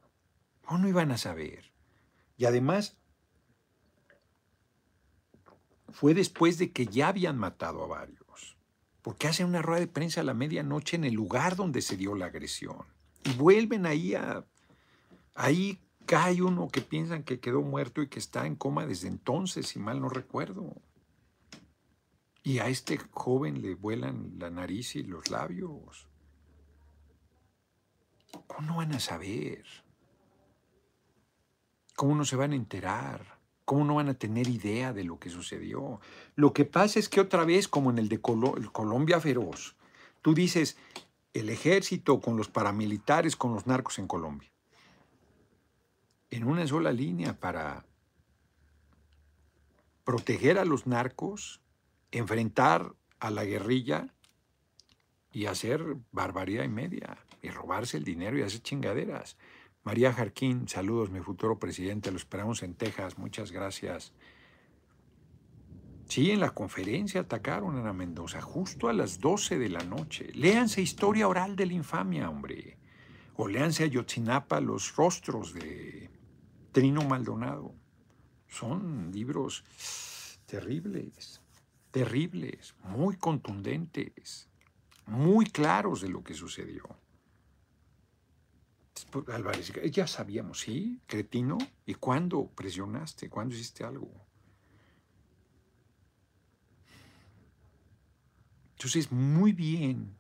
¿Cómo no iban a saber? Y además, fue después de que ya habían matado a varios. Porque hacen una rueda de prensa a la medianoche en el lugar donde se dio la agresión. Y vuelven ahí a... Ahí cae uno que piensan que quedó muerto y que está en coma desde entonces, si mal no recuerdo. Y a este joven le vuelan la nariz y los labios. ¿Cómo no van a saber? ¿Cómo no se van a enterar? ¿Cómo no van a tener idea de lo que sucedió? Lo que pasa es que otra vez, como en el de Colombia Feroz, tú dices, el ejército con los paramilitares, con los narcos en Colombia, en una sola línea para proteger a los narcos enfrentar a la guerrilla y hacer barbaridad y media, y robarse el dinero y hacer chingaderas. María Jarquín, saludos, mi futuro presidente, lo esperamos en Texas, muchas gracias. Sí, en la conferencia atacaron a Ana Mendoza justo a las 12 de la noche. Léanse Historia Oral de la Infamia, hombre. O léanse a Yotzinapa Los Rostros de Trino Maldonado. Son libros terribles terribles, muy contundentes, muy claros de lo que sucedió. Pues, Álvarez, ya sabíamos, ¿sí? Cretino, ¿y cuándo presionaste? ¿Cuándo hiciste algo? Entonces, muy bien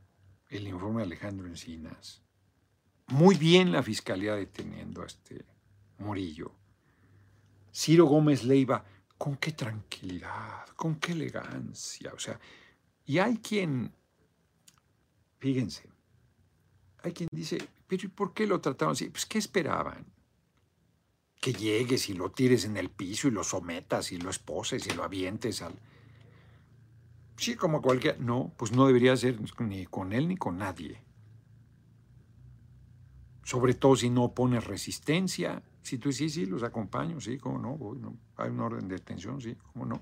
el informe de Alejandro Encinas, muy bien la fiscalía deteniendo a este Murillo. Ciro Gómez Leiva, con qué tranquilidad, con qué elegancia. O sea, y hay quien, fíjense, hay quien dice, pero ¿y por qué lo trataron así? Pues, ¿qué esperaban? Que llegues y lo tires en el piso y lo sometas y lo esposes y lo avientes al... Sí, como cualquier... No, pues no debería ser ni con él ni con nadie. Sobre todo si no pones resistencia Si tú sí, sí, los acompaño, sí, cómo no. Hay un orden de detención, sí, cómo no.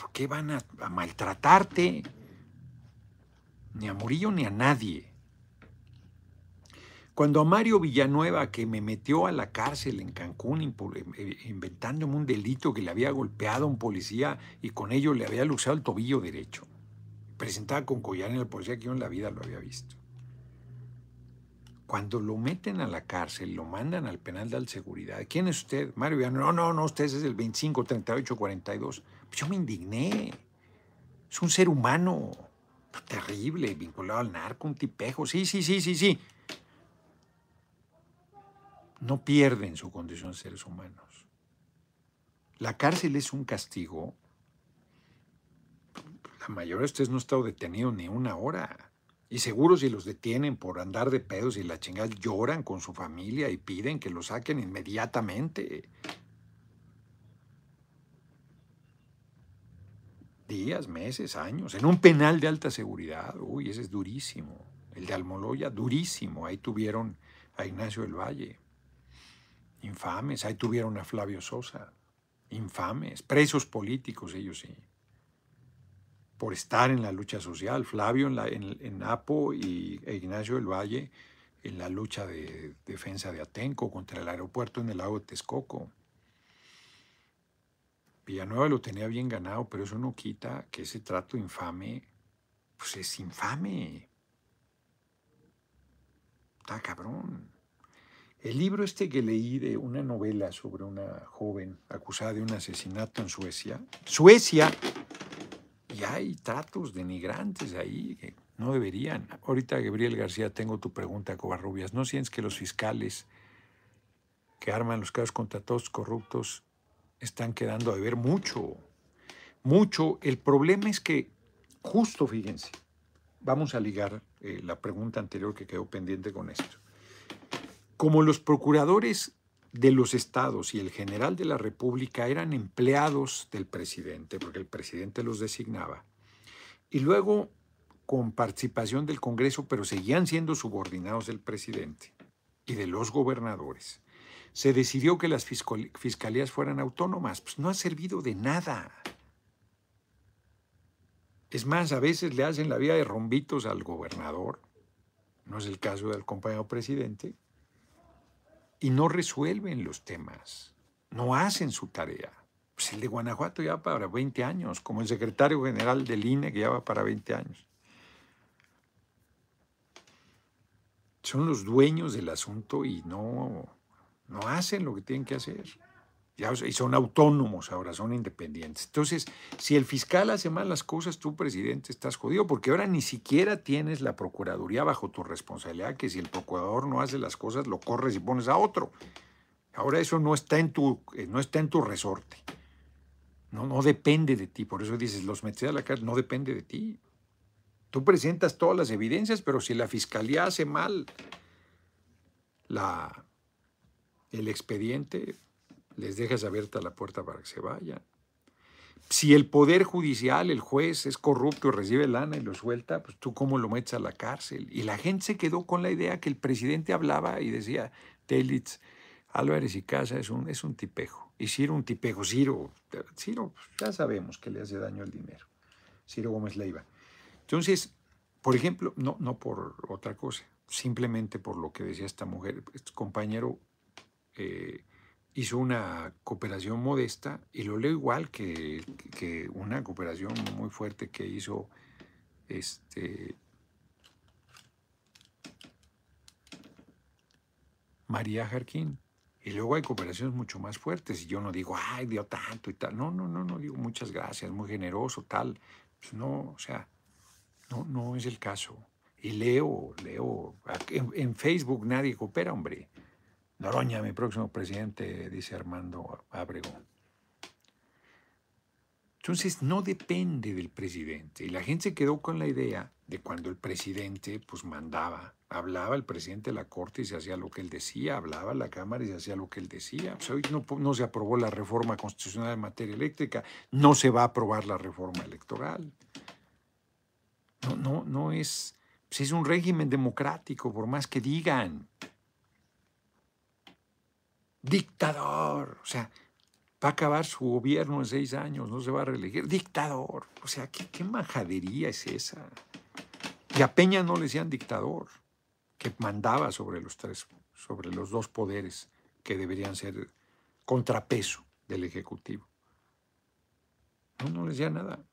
¿Por qué van a maltratarte? Ni a Murillo ni a nadie. Cuando a Mario Villanueva, que me metió a la cárcel en Cancún eh, inventándome un delito que le había golpeado a un policía y con ello le había luxado el tobillo derecho, presentaba con collar en la policía que yo en la vida lo había visto. Cuando lo meten a la cárcel, lo mandan al penal de alta seguridad. ¿Quién es usted? Mario Villanueva. No, no, no, usted es el 25, 38, 42. yo me indigné. Es un ser humano terrible, vinculado al narco, un tipejo. Sí, sí, sí, sí, sí no pierden su condición de seres humanos. La cárcel es un castigo. La mayoría de ustedes no ha estado detenido ni una hora. Y seguro si los detienen por andar de pedos y la chingada, lloran con su familia y piden que lo saquen inmediatamente. Días, meses, años, en un penal de alta seguridad. Uy, ese es durísimo. El de Almoloya, durísimo. Ahí tuvieron a Ignacio del Valle. Infames. Ahí tuvieron a Flavio Sosa. Infames. Presos políticos, ellos sí. Por estar en la lucha social. Flavio en, la, Apo y e Ignacio del Valle en la lucha de defensa de Atenco contra el aeropuerto en el lago de Texcoco. Villanueva lo tenía bien ganado, pero eso no quita que ese trato infame, pues es infame. Está cabrón. El libro este que leí de una novela sobre una joven acusada de un asesinato en Suecia, Suecia, y hay tratos denigrantes ahí que no deberían. Ahorita, Gabriel García, tengo tu pregunta, Covarrubias. ¿No sientes que los fiscales que arman los casos contra todos corruptos están quedando a ver mucho? Mucho. El problema es que, justo fíjense, vamos a ligar eh, la pregunta anterior que quedó pendiente con esto. Como los procuradores de los estados y el general de la República eran empleados del presidente, porque el presidente los designaba, y luego con participación del Congreso, pero seguían siendo subordinados del presidente y de los gobernadores, se decidió que las fiscalías fueran autónomas. Pues no ha servido de nada. Es más, a veces le hacen la vida de rombitos al gobernador, no es el caso del compañero presidente, y no resuelven los temas, no hacen su tarea. Pues el de Guanajuato ya va para 20 años, como el secretario general del INE que ya va para 20 años. Son los dueños del asunto y no, no hacen lo que tienen que hacer y son autónomos ahora, son independientes. Entonces, si el fiscal hace mal las cosas, tú, presidente, estás jodido, porque ahora ni siquiera tienes la Procuraduría bajo tu responsabilidad, que si el procurador no hace las cosas, lo corres y pones a otro. Ahora eso no está en tu, eh, no está en tu resorte. No, no depende de ti. Por eso dices, los metes a la cárcel, no depende de ti. Tú presentas todas las evidencias, pero si la fiscalía hace mal la, el expediente, les dejas abierta la puerta para que se vayan. Si el poder judicial, el juez, es corrupto y recibe lana y lo suelta, pues tú cómo lo metes a la cárcel. Y la gente se quedó con la idea que el presidente hablaba y decía, Telitz, Álvarez y Casa es un, es un tipejo. Y Ciro un tipejo. Ciro, Ciro, pues, ya sabemos que le hace daño al dinero. Ciro Gómez Leiva. Entonces, por ejemplo, no, no por otra cosa, simplemente por lo que decía esta mujer, este compañero eh, hizo una cooperación modesta y lo leo igual que, una cooperación muy fuerte que hizo este, María Jarquín. Y luego hay cooperaciones mucho más fuertes. Y yo no digo, ay, dio tanto y tal. No, no, no, no digo muchas gracias, muy generoso, tal. Pues no, o sea, no, no es el caso. Y leo, leo. En Facebook nadie coopera, hombre. Noroña, mi próximo presidente, dice Armando Abrego. Entonces no depende del presidente. Y la gente se quedó con la idea de cuando el presidente pues mandaba, hablaba el presidente de la Corte y se hacía lo que él decía, hablaba la Cámara y se hacía lo que él decía. Pues hoy no, no se aprobó la reforma constitucional en materia eléctrica, no se va a aprobar la reforma electoral. No, no, no es, pues es un régimen democrático, por más que digan. Dictador. O sea, va a acabar su gobierno en seis años, no se va a reelegir. Dictador. O sea, ¿qué, majadería es esa? Y a Peña no le decían dictador, que mandaba sobre los tres, sobre los dos poderes que deberían ser contrapeso del Ejecutivo. No, no le decía nada.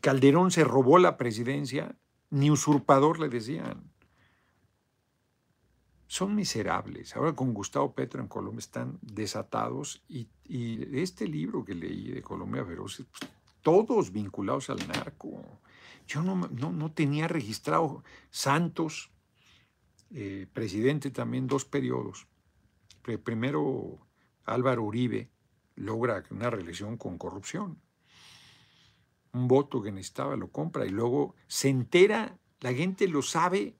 Calderón se robó la presidencia, ni usurpador le decían. Son miserables. Ahora con Gustavo Petro en Colombia están desatados y, este libro que leí de Colombia Feroz, pues, todos vinculados al narco. Yo no, no, tenía registrado Santos, eh, presidente también dos periodos. Primero Álvaro Uribe logra una reelección con corrupción un voto que necesitaba, lo compra y luego se entera, la gente lo sabe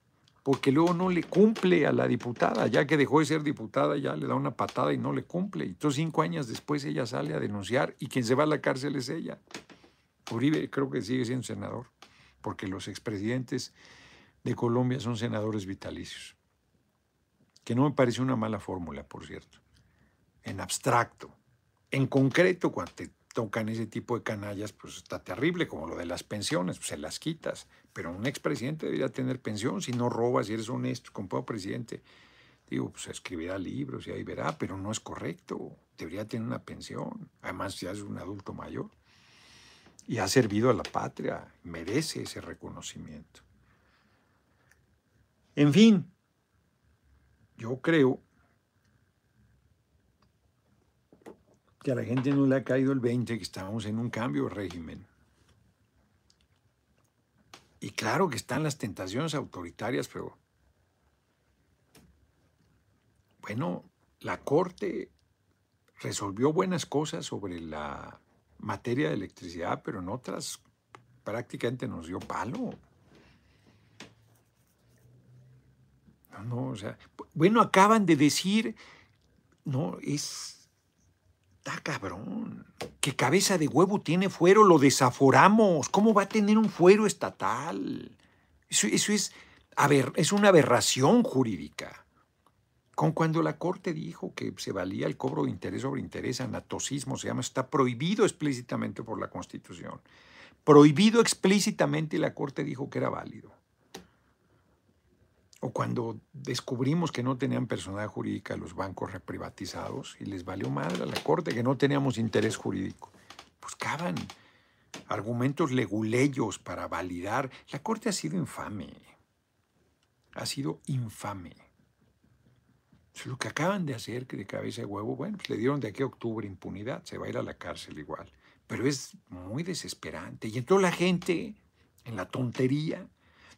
porque luego no le cumple a la diputada, ya que dejó de ser diputada, ya le da una patada y no le cumple. Y entonces cinco años después ella sale a denunciar y quien se va a la cárcel es ella. Uribe creo que sigue siendo senador, porque los expresidentes de Colombia son senadores vitalicios, que no me parece una mala fórmula, por cierto, en abstracto. En concreto, cuando te tocan ese tipo de canallas, pues está terrible, como lo de las pensiones, pues se las quitas. Pero un expresidente debería tener pensión si no robas, si eres honesto, como presidente. Digo, pues escribirá libros y ahí verá, pero no es correcto. Debería tener una pensión. Además, ya es un adulto mayor. Y ha servido a la patria, merece ese reconocimiento. En fin, yo creo que a la gente no le ha caído el 20, que estábamos en un cambio de régimen. Y claro que están las tentaciones autoritarias, pero bueno, la Corte resolvió buenas cosas sobre la materia de electricidad, pero en otras prácticamente nos dio palo. No, no, o sea, bueno, acaban de decir, no, es Está cabrón. ¿Qué cabeza de huevo tiene fuero? Lo desaforamos. ¿Cómo va a tener un fuero estatal? Eso, es, es una aberración jurídica. Con cuando la Corte dijo que se valía el cobro de interés sobre interés, anatosismo se llama, está prohibido explícitamente por la Constitución. Prohibido explícitamente y la Corte dijo que era válido o cuando descubrimos que no tenían personalidad jurídica los bancos reprivatizados y les valió madre a la Corte que no teníamos interés jurídico. Buscaban argumentos leguleyos para validar. La Corte ha sido infame. Ha sido infame. lo que acaban de hacer, que de cabeza de huevo, bueno, pues le dieron de aquí a octubre impunidad, se va a ir a la cárcel igual. Pero es muy desesperante. Y entró la gente en la tontería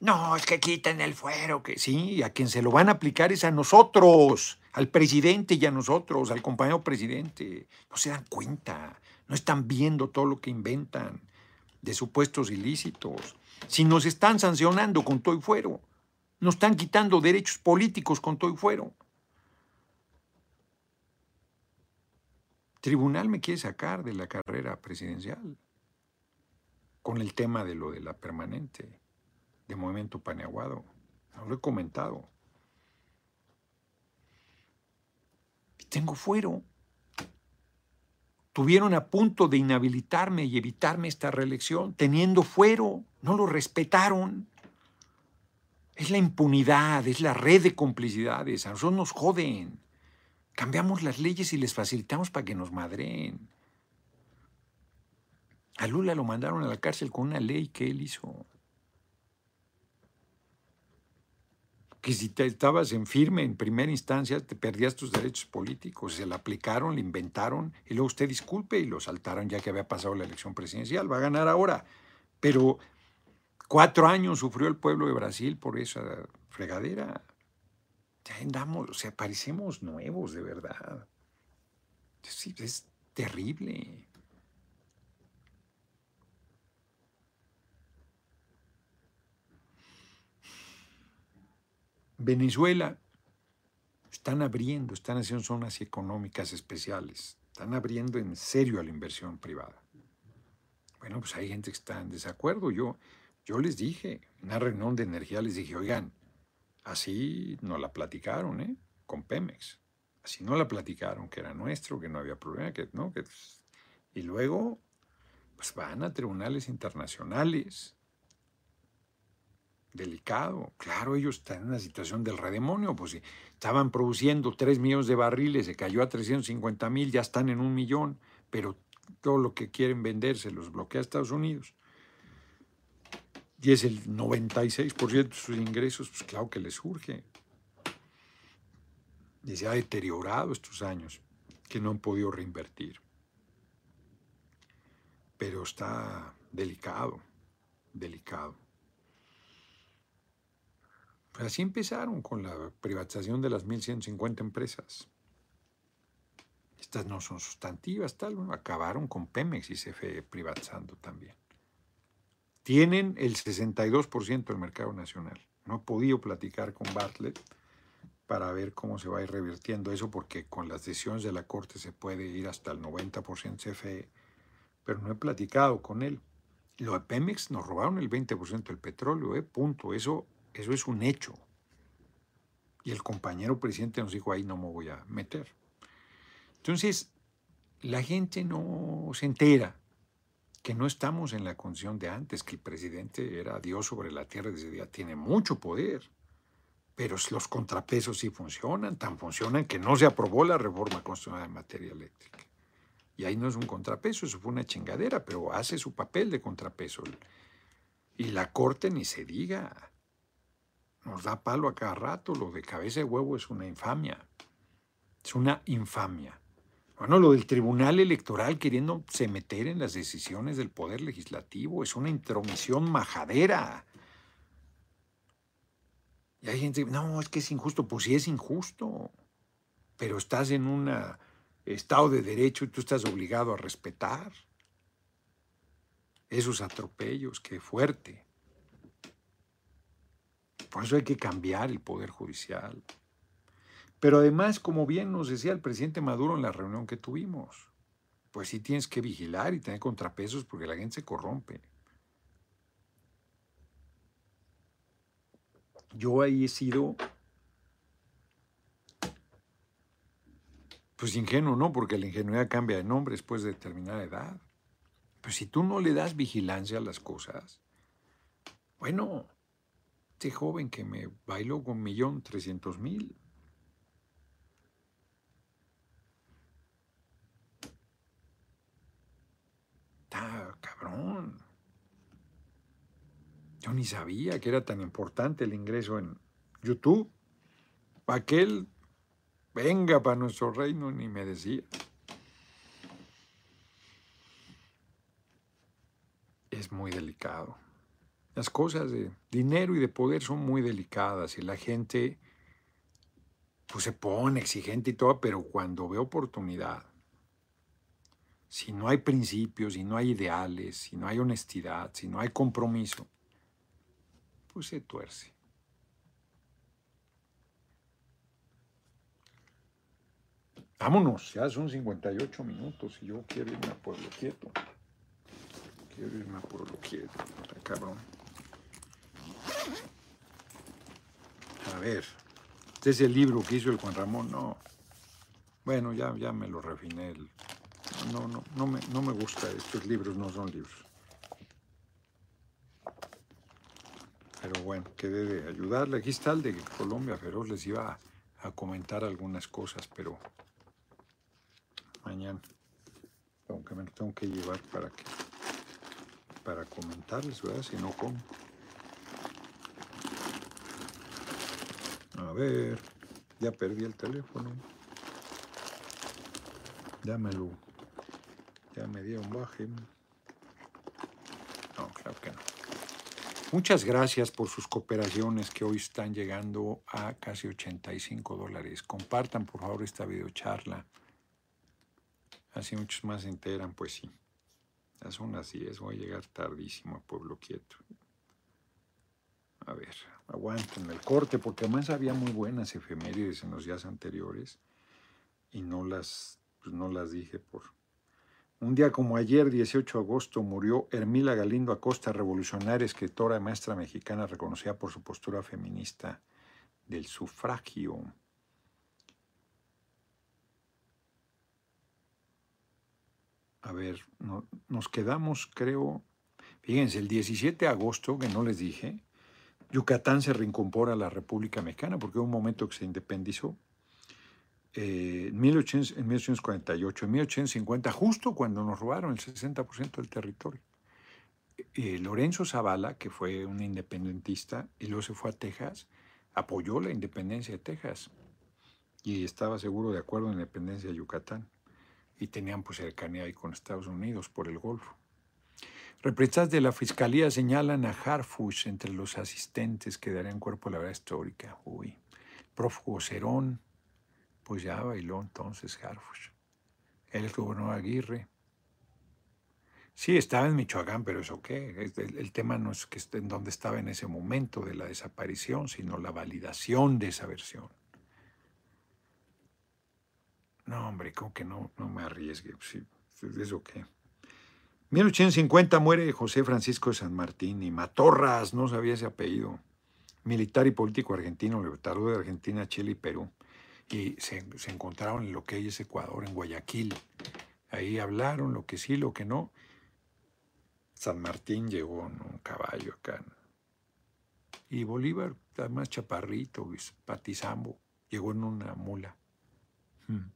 no, es que quiten el fuero, que sí, a quien se lo van a aplicar es a nosotros, al presidente y a nosotros, al compañero presidente. No se dan cuenta, no están viendo todo lo que inventan de supuestos ilícitos. Si nos están sancionando con todo y fuero, nos están quitando derechos políticos con todo y fuero. Tribunal me quiere sacar de la carrera presidencial con el tema de lo de la permanente de Movimiento Paneaguado. Lo he comentado. tengo fuero. Tuvieron a punto de inhabilitarme y evitarme esta reelección, teniendo fuero. No lo respetaron. Es la impunidad, es la red de complicidades. A nosotros nos joden. Cambiamos las leyes y les facilitamos para que nos madren. A Lula lo mandaron a la cárcel con una ley que él hizo. Que si te estabas en firme en primera instancia te perdías tus derechos políticos. Se la aplicaron, le inventaron y luego usted disculpe y lo saltaron ya que había pasado la elección presidencial. Va a ganar ahora. Pero cuatro años sufrió el pueblo de Brasil por esa fregadera. Ya andamos, o sea, parecemos nuevos de verdad. Sí, es terrible. Venezuela están abriendo, están haciendo zonas económicas especiales, están abriendo en serio a la inversión privada. Bueno, pues hay gente que está en desacuerdo. Yo, yo les dije, en una reunión de energía les dije, oigan, así nos la platicaron, ¿eh? Con Pemex. Si no la platicaron, que era nuestro, que no había problema, que no, que... Y luego, pues van a tribunales internacionales. Delicado. Claro, ellos están en una situación del redemonio, pues si estaban produciendo 3 millones de barriles, se cayó a 350 mil, ya están en un millón, pero todo lo que quieren vender se los bloquea Estados Unidos. Y es el 96% de sus ingresos, pues claro que les surge. Y se ha deteriorado estos años, que no han podido reinvertir. Pero está delicado, delicado. Pues así empezaron con la privatización de las 1.150 empresas. Estas no son sustantivas, tal, acabaron con Pemex y se fue privatizando también. Tienen el 62% del mercado nacional. No he podido platicar con Bartlett para ver cómo se va a ir revirtiendo eso, porque con las decisiones de la Corte se puede ir hasta el 90% CFE, pero no he platicado con él. Lo de Pemex nos robaron el 20% del petróleo, ¿eh? punto. Eso, eso es un hecho. Y el compañero presidente nos dijo, ahí no me voy a meter. Entonces, la gente no se entera que no estamos en la condición de antes, que el presidente era Dios sobre la tierra desde día, tiene mucho poder, pero los contrapesos sí funcionan, tan funcionan que no se aprobó la reforma constitucional en materia eléctrica. Y ahí no es un contrapeso, eso fue una chingadera, pero hace su papel de contrapeso. Y la Corte ni se diga. Nos da palo a cada rato, lo de cabeza de huevo es una infamia. Es una infamia. Bueno, lo del Tribunal Electoral queriéndose meter en las decisiones del Poder Legislativo es una intromisión majadera. Y hay gente, no, es que es injusto. Pues sí es injusto, pero estás en un Estado de Derecho y tú estás obligado a respetar esos atropellos, qué fuerte. Por eso hay que cambiar el Poder Judicial. Pero además, como bien nos decía el presidente Maduro en la reunión que tuvimos, pues sí tienes que vigilar y tener contrapesos porque la gente se corrompe. Yo ahí he sido, pues ingenuo, ¿no? Porque la ingenuidad cambia de nombre después de determinada edad. Pues si tú no le das vigilancia a las cosas, bueno, este joven que me bailó con millón trescientos mil, Está cabrón. Yo ni sabía que era tan importante el ingreso en YouTube. Para que él venga para nuestro reino, ni me decía. Es muy delicado. Las cosas de dinero y de poder son muy delicadas y la gente pues se pone exigente y todo, pero cuando ve oportunidad si no hay principios, si no hay ideales, si no hay honestidad, si no hay compromiso, pues se tuerce. Vámonos, ya son 58 minutos y yo quiero irme a Pueblo Quieto. Quiero irme a Pueblo Quieto, cabrón. A ver, este es el libro que hizo el Juan Ramón, no. Bueno, ya, ya me lo refiné no, no, no me, no me gusta. Estos libros no son libros. Pero bueno, que debe ayudarle. Aquí está el de Colombia Feroz. Les iba a, comentar algunas cosas, pero mañana, aunque me lo tengo que llevar para que para comentarles, ¿verdad? Si no, ¿cómo? A ver, ya perdí el teléfono. Ya me dio un baje. No, claro que no. Muchas gracias por sus cooperaciones que hoy están llegando a casi 85 dólares. Compartan por favor esta videocharla. Así muchos más se enteran, pues sí. Ya son las 10, voy a llegar tardísimo a Pueblo Quieto. A ver, aguanten el corte, porque además había muy buenas efemérides en los días anteriores y no las, pues, no las dije por... Un día como ayer, 18 de agosto, murió Hermila Galindo Acosta, revolucionaria, escritora y maestra mexicana reconocida por su postura feminista del sufragio. A ver, nos quedamos, creo, fíjense, el 17 de agosto, que no les dije, Yucatán se reincorpora a la República Mexicana porque hubo un momento que se independizó. Eh, en, 1848, en 1850, justo cuando nos robaron el 60% del territorio. Eh, Lorenzo Zavala, que fue un independentista y luego se fue a Texas, apoyó la independencia de Texas y estaba seguro de acuerdo en la independencia de Yucatán y tenían pues cercanía ahí con Estados Unidos por el Golfo. Representantes de la Fiscalía señalan a Harfush entre los asistentes que darían cuerpo a la verdad histórica. Uy, prófugo Cerón, pues ya bailó entonces Harfush. Él es gobernador Aguirre. Sí, estaba en Michoacán, pero eso qué. El, tema no es que en donde estaba en ese momento de la desaparición, sino la validación de esa versión. No, hombre, como que no, no me arriesgue. ¿Eso qué? 1850 muere José Francisco de San Martín y Matorras, no sabía ese apellido. Militar y político argentino, libertador de Argentina, Chile y Perú. Y se, encontraron en lo que es Ecuador, en Guayaquil. Ahí hablaron lo que sí, lo que no. San Martín llegó en un caballo acá. Y Bolívar, además chaparrito, patizambo, llegó en una mula. Hmm.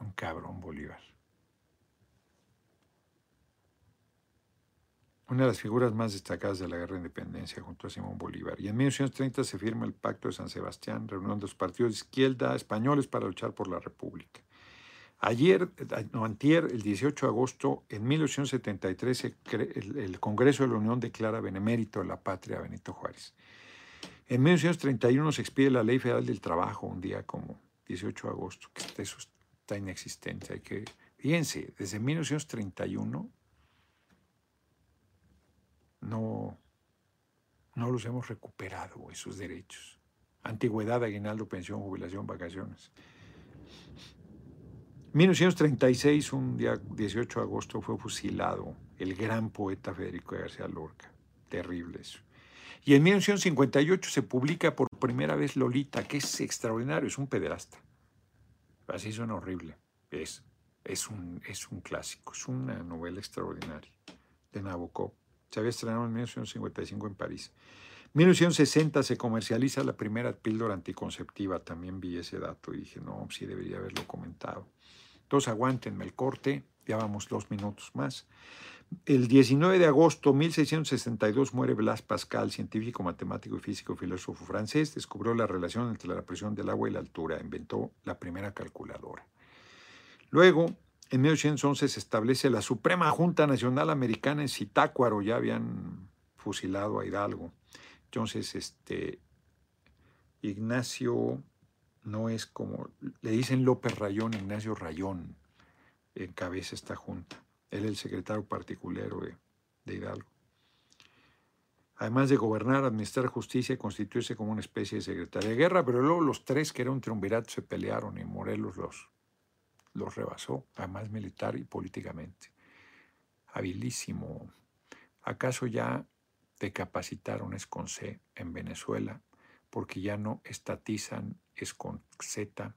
Un cabrón Bolívar. Una de las figuras más destacadas de la guerra de independencia junto a Simón Bolívar. Y en 1930 se firma el Pacto de San Sebastián, reunión de los partidos de izquierda españoles para luchar por la República. Ayer, no, antier, el 18 de agosto, en 1873, el, Congreso de la Unión declara benemérito a la patria a Benito Juárez. En 1931 se expide la Ley Federal del Trabajo, un día como 18 de agosto, que eso está inexistente. Hay que, fíjense, desde 1931 no, no los hemos recuperado, esos derechos. Antigüedad, aguinaldo, pensión, jubilación, vacaciones. 1936, un día 18 de agosto, fue fusilado el gran poeta Federico García Lorca. Terrible eso. Y en 1958 se publica por primera vez Lolita, que es extraordinario, es un pederasta. Así suena horrible. Es, es, un, es un clásico, es una novela extraordinaria de Nabokov. Se había estrenado en 1955 en París. En 1960 se comercializa la primera píldora anticonceptiva. También vi ese dato y dije, no, sí debería haberlo comentado. Entonces aguántenme el corte, ya vamos dos minutos más. El 19 de agosto de 1662 muere Blas Pascal, científico, matemático y físico filósofo francés. Descubrió la relación entre la presión del agua y la altura. Inventó la primera calculadora. Luego, en 1811 se establece la Suprema Junta Nacional Americana en Zitácuaro. Ya habían fusilado a Hidalgo. Entonces, este, Ignacio no es como, le dicen López Rayón, Ignacio Rayón encabeza esta junta. Él es el secretario particular de, Hidalgo. Además de gobernar, administrar justicia y constituirse como una especie de secretaria de guerra, pero luego los tres que eran un triunvirato se pelearon y Morelos los, los rebasó, además militar y políticamente. Habilísimo. ¿Acaso ya te capacitaron es con C en Venezuela? Porque ya no estatizan es con Z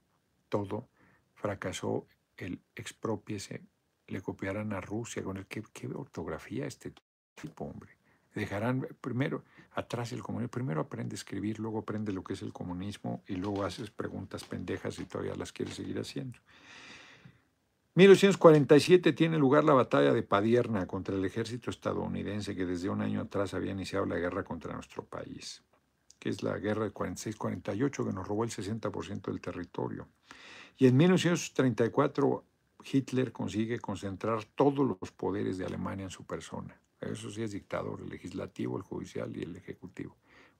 todo. Fracasó el expropiese le copiarán a Rusia con el que qué ortografía este tipo, hombre. Dejarán primero atrás el comunismo, primero aprende a escribir, luego aprende lo que es el comunismo y luego haces preguntas pendejas y todavía las quieres seguir haciendo. 1847 tiene lugar la batalla de Padierna contra el ejército estadounidense que desde un año atrás había iniciado la guerra contra nuestro país, que es la guerra de 46-48 que nos robó el 60% del territorio. Y en 1934 Hitler consigue concentrar todos los poderes de Alemania en su persona. Eso sí es dictador, el legislativo, el judicial y el ejecutivo.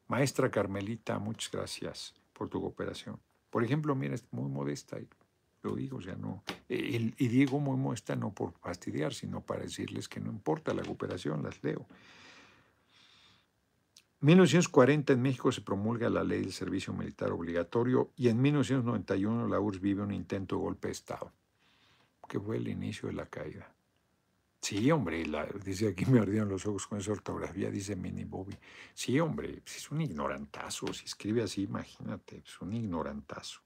Maestra Carmelita, muchas gracias por tu cooperación. Por ejemplo, mira, es muy modesta, lo digo, sea, no. y digo muy modesta no por fastidiar, sino para decirles que no importa la cooperación, las leo. 1940 en México se promulga la ley del servicio militar obligatorio y en 1991 la URSS vive un intento de golpe de Estado que fue el inicio de la caída. Sí, hombre, dice aquí me ardieron los ojos con esa ortografía, dice Mini Bobby. Sí, hombre, es un ignorantazo, si escribe así, imagínate, es un ignorantazo.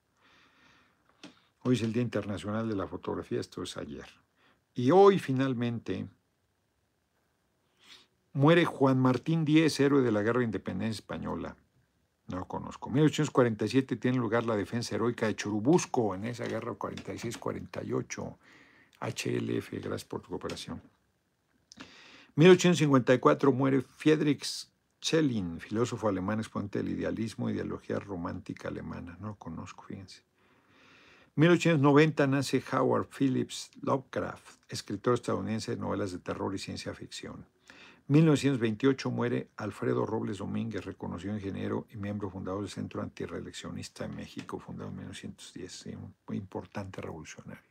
Hoy es el Día Internacional de la Fotografía, esto es ayer. Y hoy finalmente muere Juan Martín Díez, héroe de la Guerra de Independencia Española. No lo conozco. En 1847 tiene lugar la defensa heroica de Churubusco en esa guerra 46-48. HLF, gracias por tu cooperación. 1854 muere Friedrich Schelling, filósofo alemán exponente del idealismo e ideología romántica alemana. No lo conozco, fíjense. 1890 nace Howard Phillips Lovecraft, escritor estadounidense de novelas de terror y ciencia ficción. 1928 muere Alfredo Robles Domínguez, reconocido ingeniero y miembro fundador del Centro Antireeleccionista de México, fundado en 1910, un muy importante revolucionario.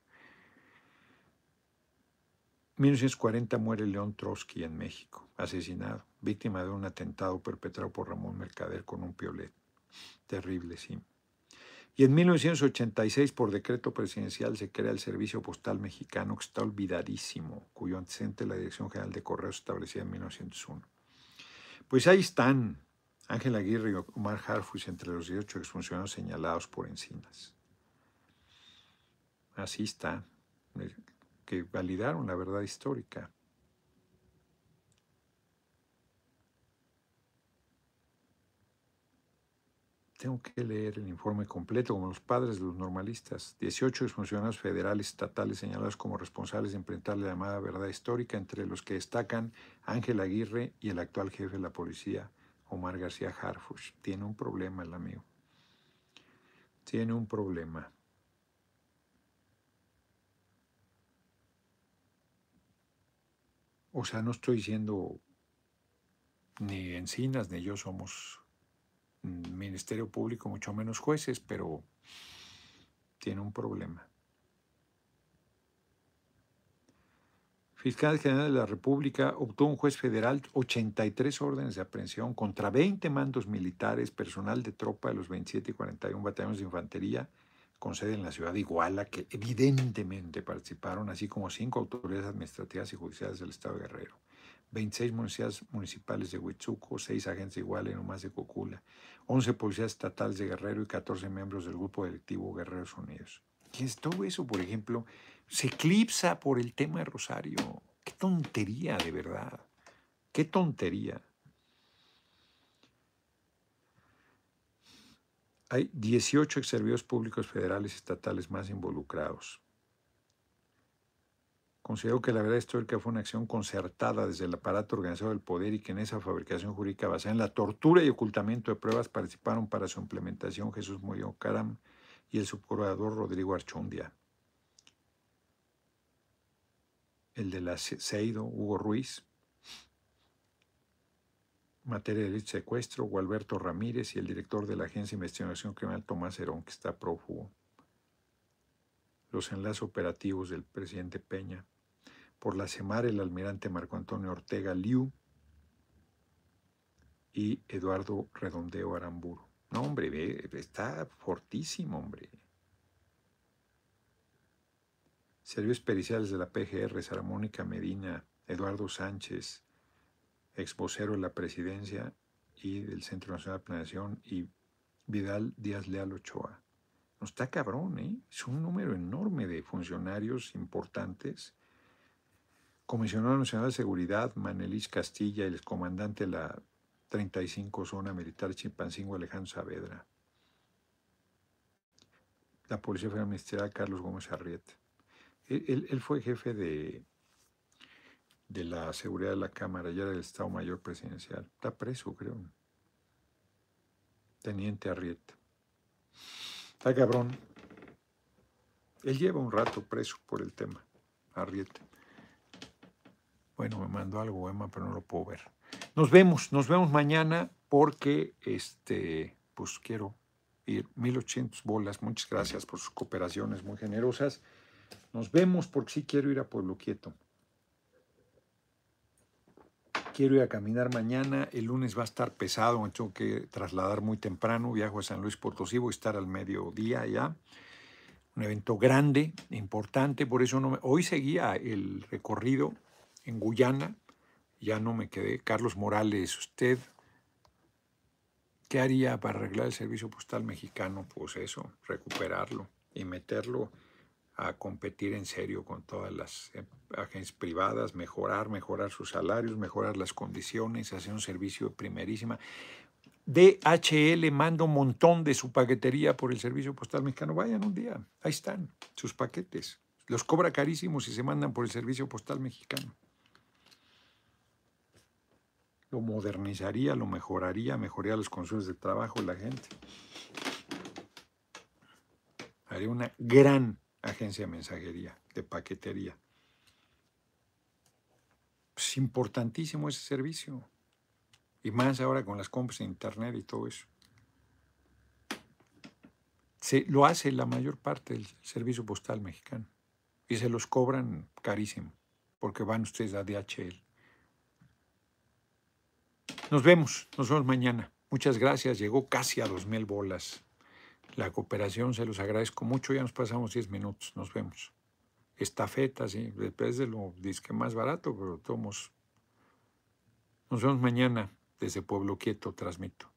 1940 muere León Trotsky en México, asesinado, víctima de un atentado perpetrado por Ramón Mercader con un piolet. Terrible, sí. Y en 1986, por decreto presidencial, se crea el Servicio Postal Mexicano, que está olvidadísimo, cuyo antecedente la Dirección General de Correos establecida en 1901. Pues ahí están Ángel Aguirre y Omar Harfus entre los 18 exfuncionarios señalados por Encinas. Así está, que validaron la verdad histórica. Tengo que leer el informe completo, como los padres de los normalistas. 18 funcionarios federales estatales señalados como responsables de enfrentar la llamada verdad histórica, entre los que destacan Ángel Aguirre y el actual jefe de la policía, Omar García Harfush. Tiene un problema el amigo. Tiene un problema. O sea, no estoy diciendo ni Encinas ni yo somos Ministerio Público, mucho menos jueces, pero tiene un problema. Fiscal General de la República obtuvo un juez federal 83 órdenes de aprehensión contra 20 mandos militares, personal de tropa de los 27 y 41 batallones de infantería con sede en la ciudad de Iguala, que evidentemente participaron, así como cinco autoridades administrativas y judiciales del Estado Guerrero. 26 policías municipales de Huitzuco, 6 agentes y no más de Cocula, 11 policías estatales de Guerrero y 14 miembros del grupo directivo Guerreros Unidos. es todo eso, por ejemplo, se eclipsa por el tema de Rosario. Qué tontería, de verdad. Qué tontería. Hay 18 ex públicos federales y estatales más involucrados. Considero que la verdad histórica fue una acción concertada desde el aparato organizado del poder y que en esa fabricación jurídica basada en la tortura y ocultamiento de pruebas participaron para su implementación Jesús Murillo Caram y el subprocurador Rodrigo Archundia. El de la Seido, Hugo Ruiz, materia de secuestro, Gualberto Ramírez y el director de la Agencia de Investigación Criminal Tomás Herón, que está prófugo. Los enlaces operativos del presidente Peña por la CEMAR el almirante Marco Antonio Ortega Liu y Eduardo Redondeo Aramburu. No, hombre, está fortísimo, hombre. Servicios periciales de la PGR, Sara Mónica Medina, Eduardo Sánchez, ex vocero de la presidencia y del Centro Nacional de Planeación, y Vidal Díaz Leal Ochoa. No está cabrón, ¿eh? Es un número enorme de funcionarios importantes Comisionado Nacional de Seguridad, Manelis Castilla, el comandante de la 35 Zona Militar Chimpancingo, Alejandro Saavedra. La Policía Federal Ministerial, Carlos Gómez Arrieta. Él, fue jefe de, de la seguridad de la Cámara, ya del Estado Mayor Presidencial. Está preso, creo. Teniente Arrieta. Está cabrón. Él lleva un rato preso por el tema, Arrieta. Bueno, me mandó algo, Emma, pero no lo puedo ver. Nos vemos, nos vemos mañana porque este, pues quiero ir 1800 bolas. Muchas gracias por sus cooperaciones muy generosas. Nos vemos porque sí quiero ir a Pueblo Quieto. Quiero ir a caminar mañana. El lunes va a estar pesado, me tengo que trasladar muy temprano. Viajo a San Luis Potosí, voy a estar al mediodía allá. Un evento grande, importante, por eso no me... Hoy seguía el recorrido en Guyana, ya no me quedé. Carlos Morales, usted, ¿qué haría para arreglar el servicio postal mexicano? Pues eso, recuperarlo y meterlo a competir en serio con todas las eh, agencias privadas, mejorar, mejorar sus salarios, mejorar las condiciones, hacer un servicio primerísima. DHL manda un montón de su paquetería por el servicio postal mexicano. Vayan un día, ahí están sus paquetes. Los cobra carísimos y se mandan por el servicio postal mexicano. Lo modernizaría, lo mejoraría, mejoraría los consumos de trabajo de la gente. Haría una gran agencia de mensajería, de paquetería. Es importantísimo ese servicio. Y más ahora con las compras en internet y todo eso. Se, lo hace la mayor parte del servicio postal mexicano. Y se los cobran carísimo, porque van ustedes a DHL. Nos vemos, nos vemos mañana. Muchas gracias. Llegó casi a dos mil bolas. La cooperación se los agradezco mucho. Ya nos pasamos 10 minutos. Nos vemos. Estafeta, sí. Después de lo disque más barato, pero tomos. Nos vemos mañana desde Pueblo Quieto, transmito.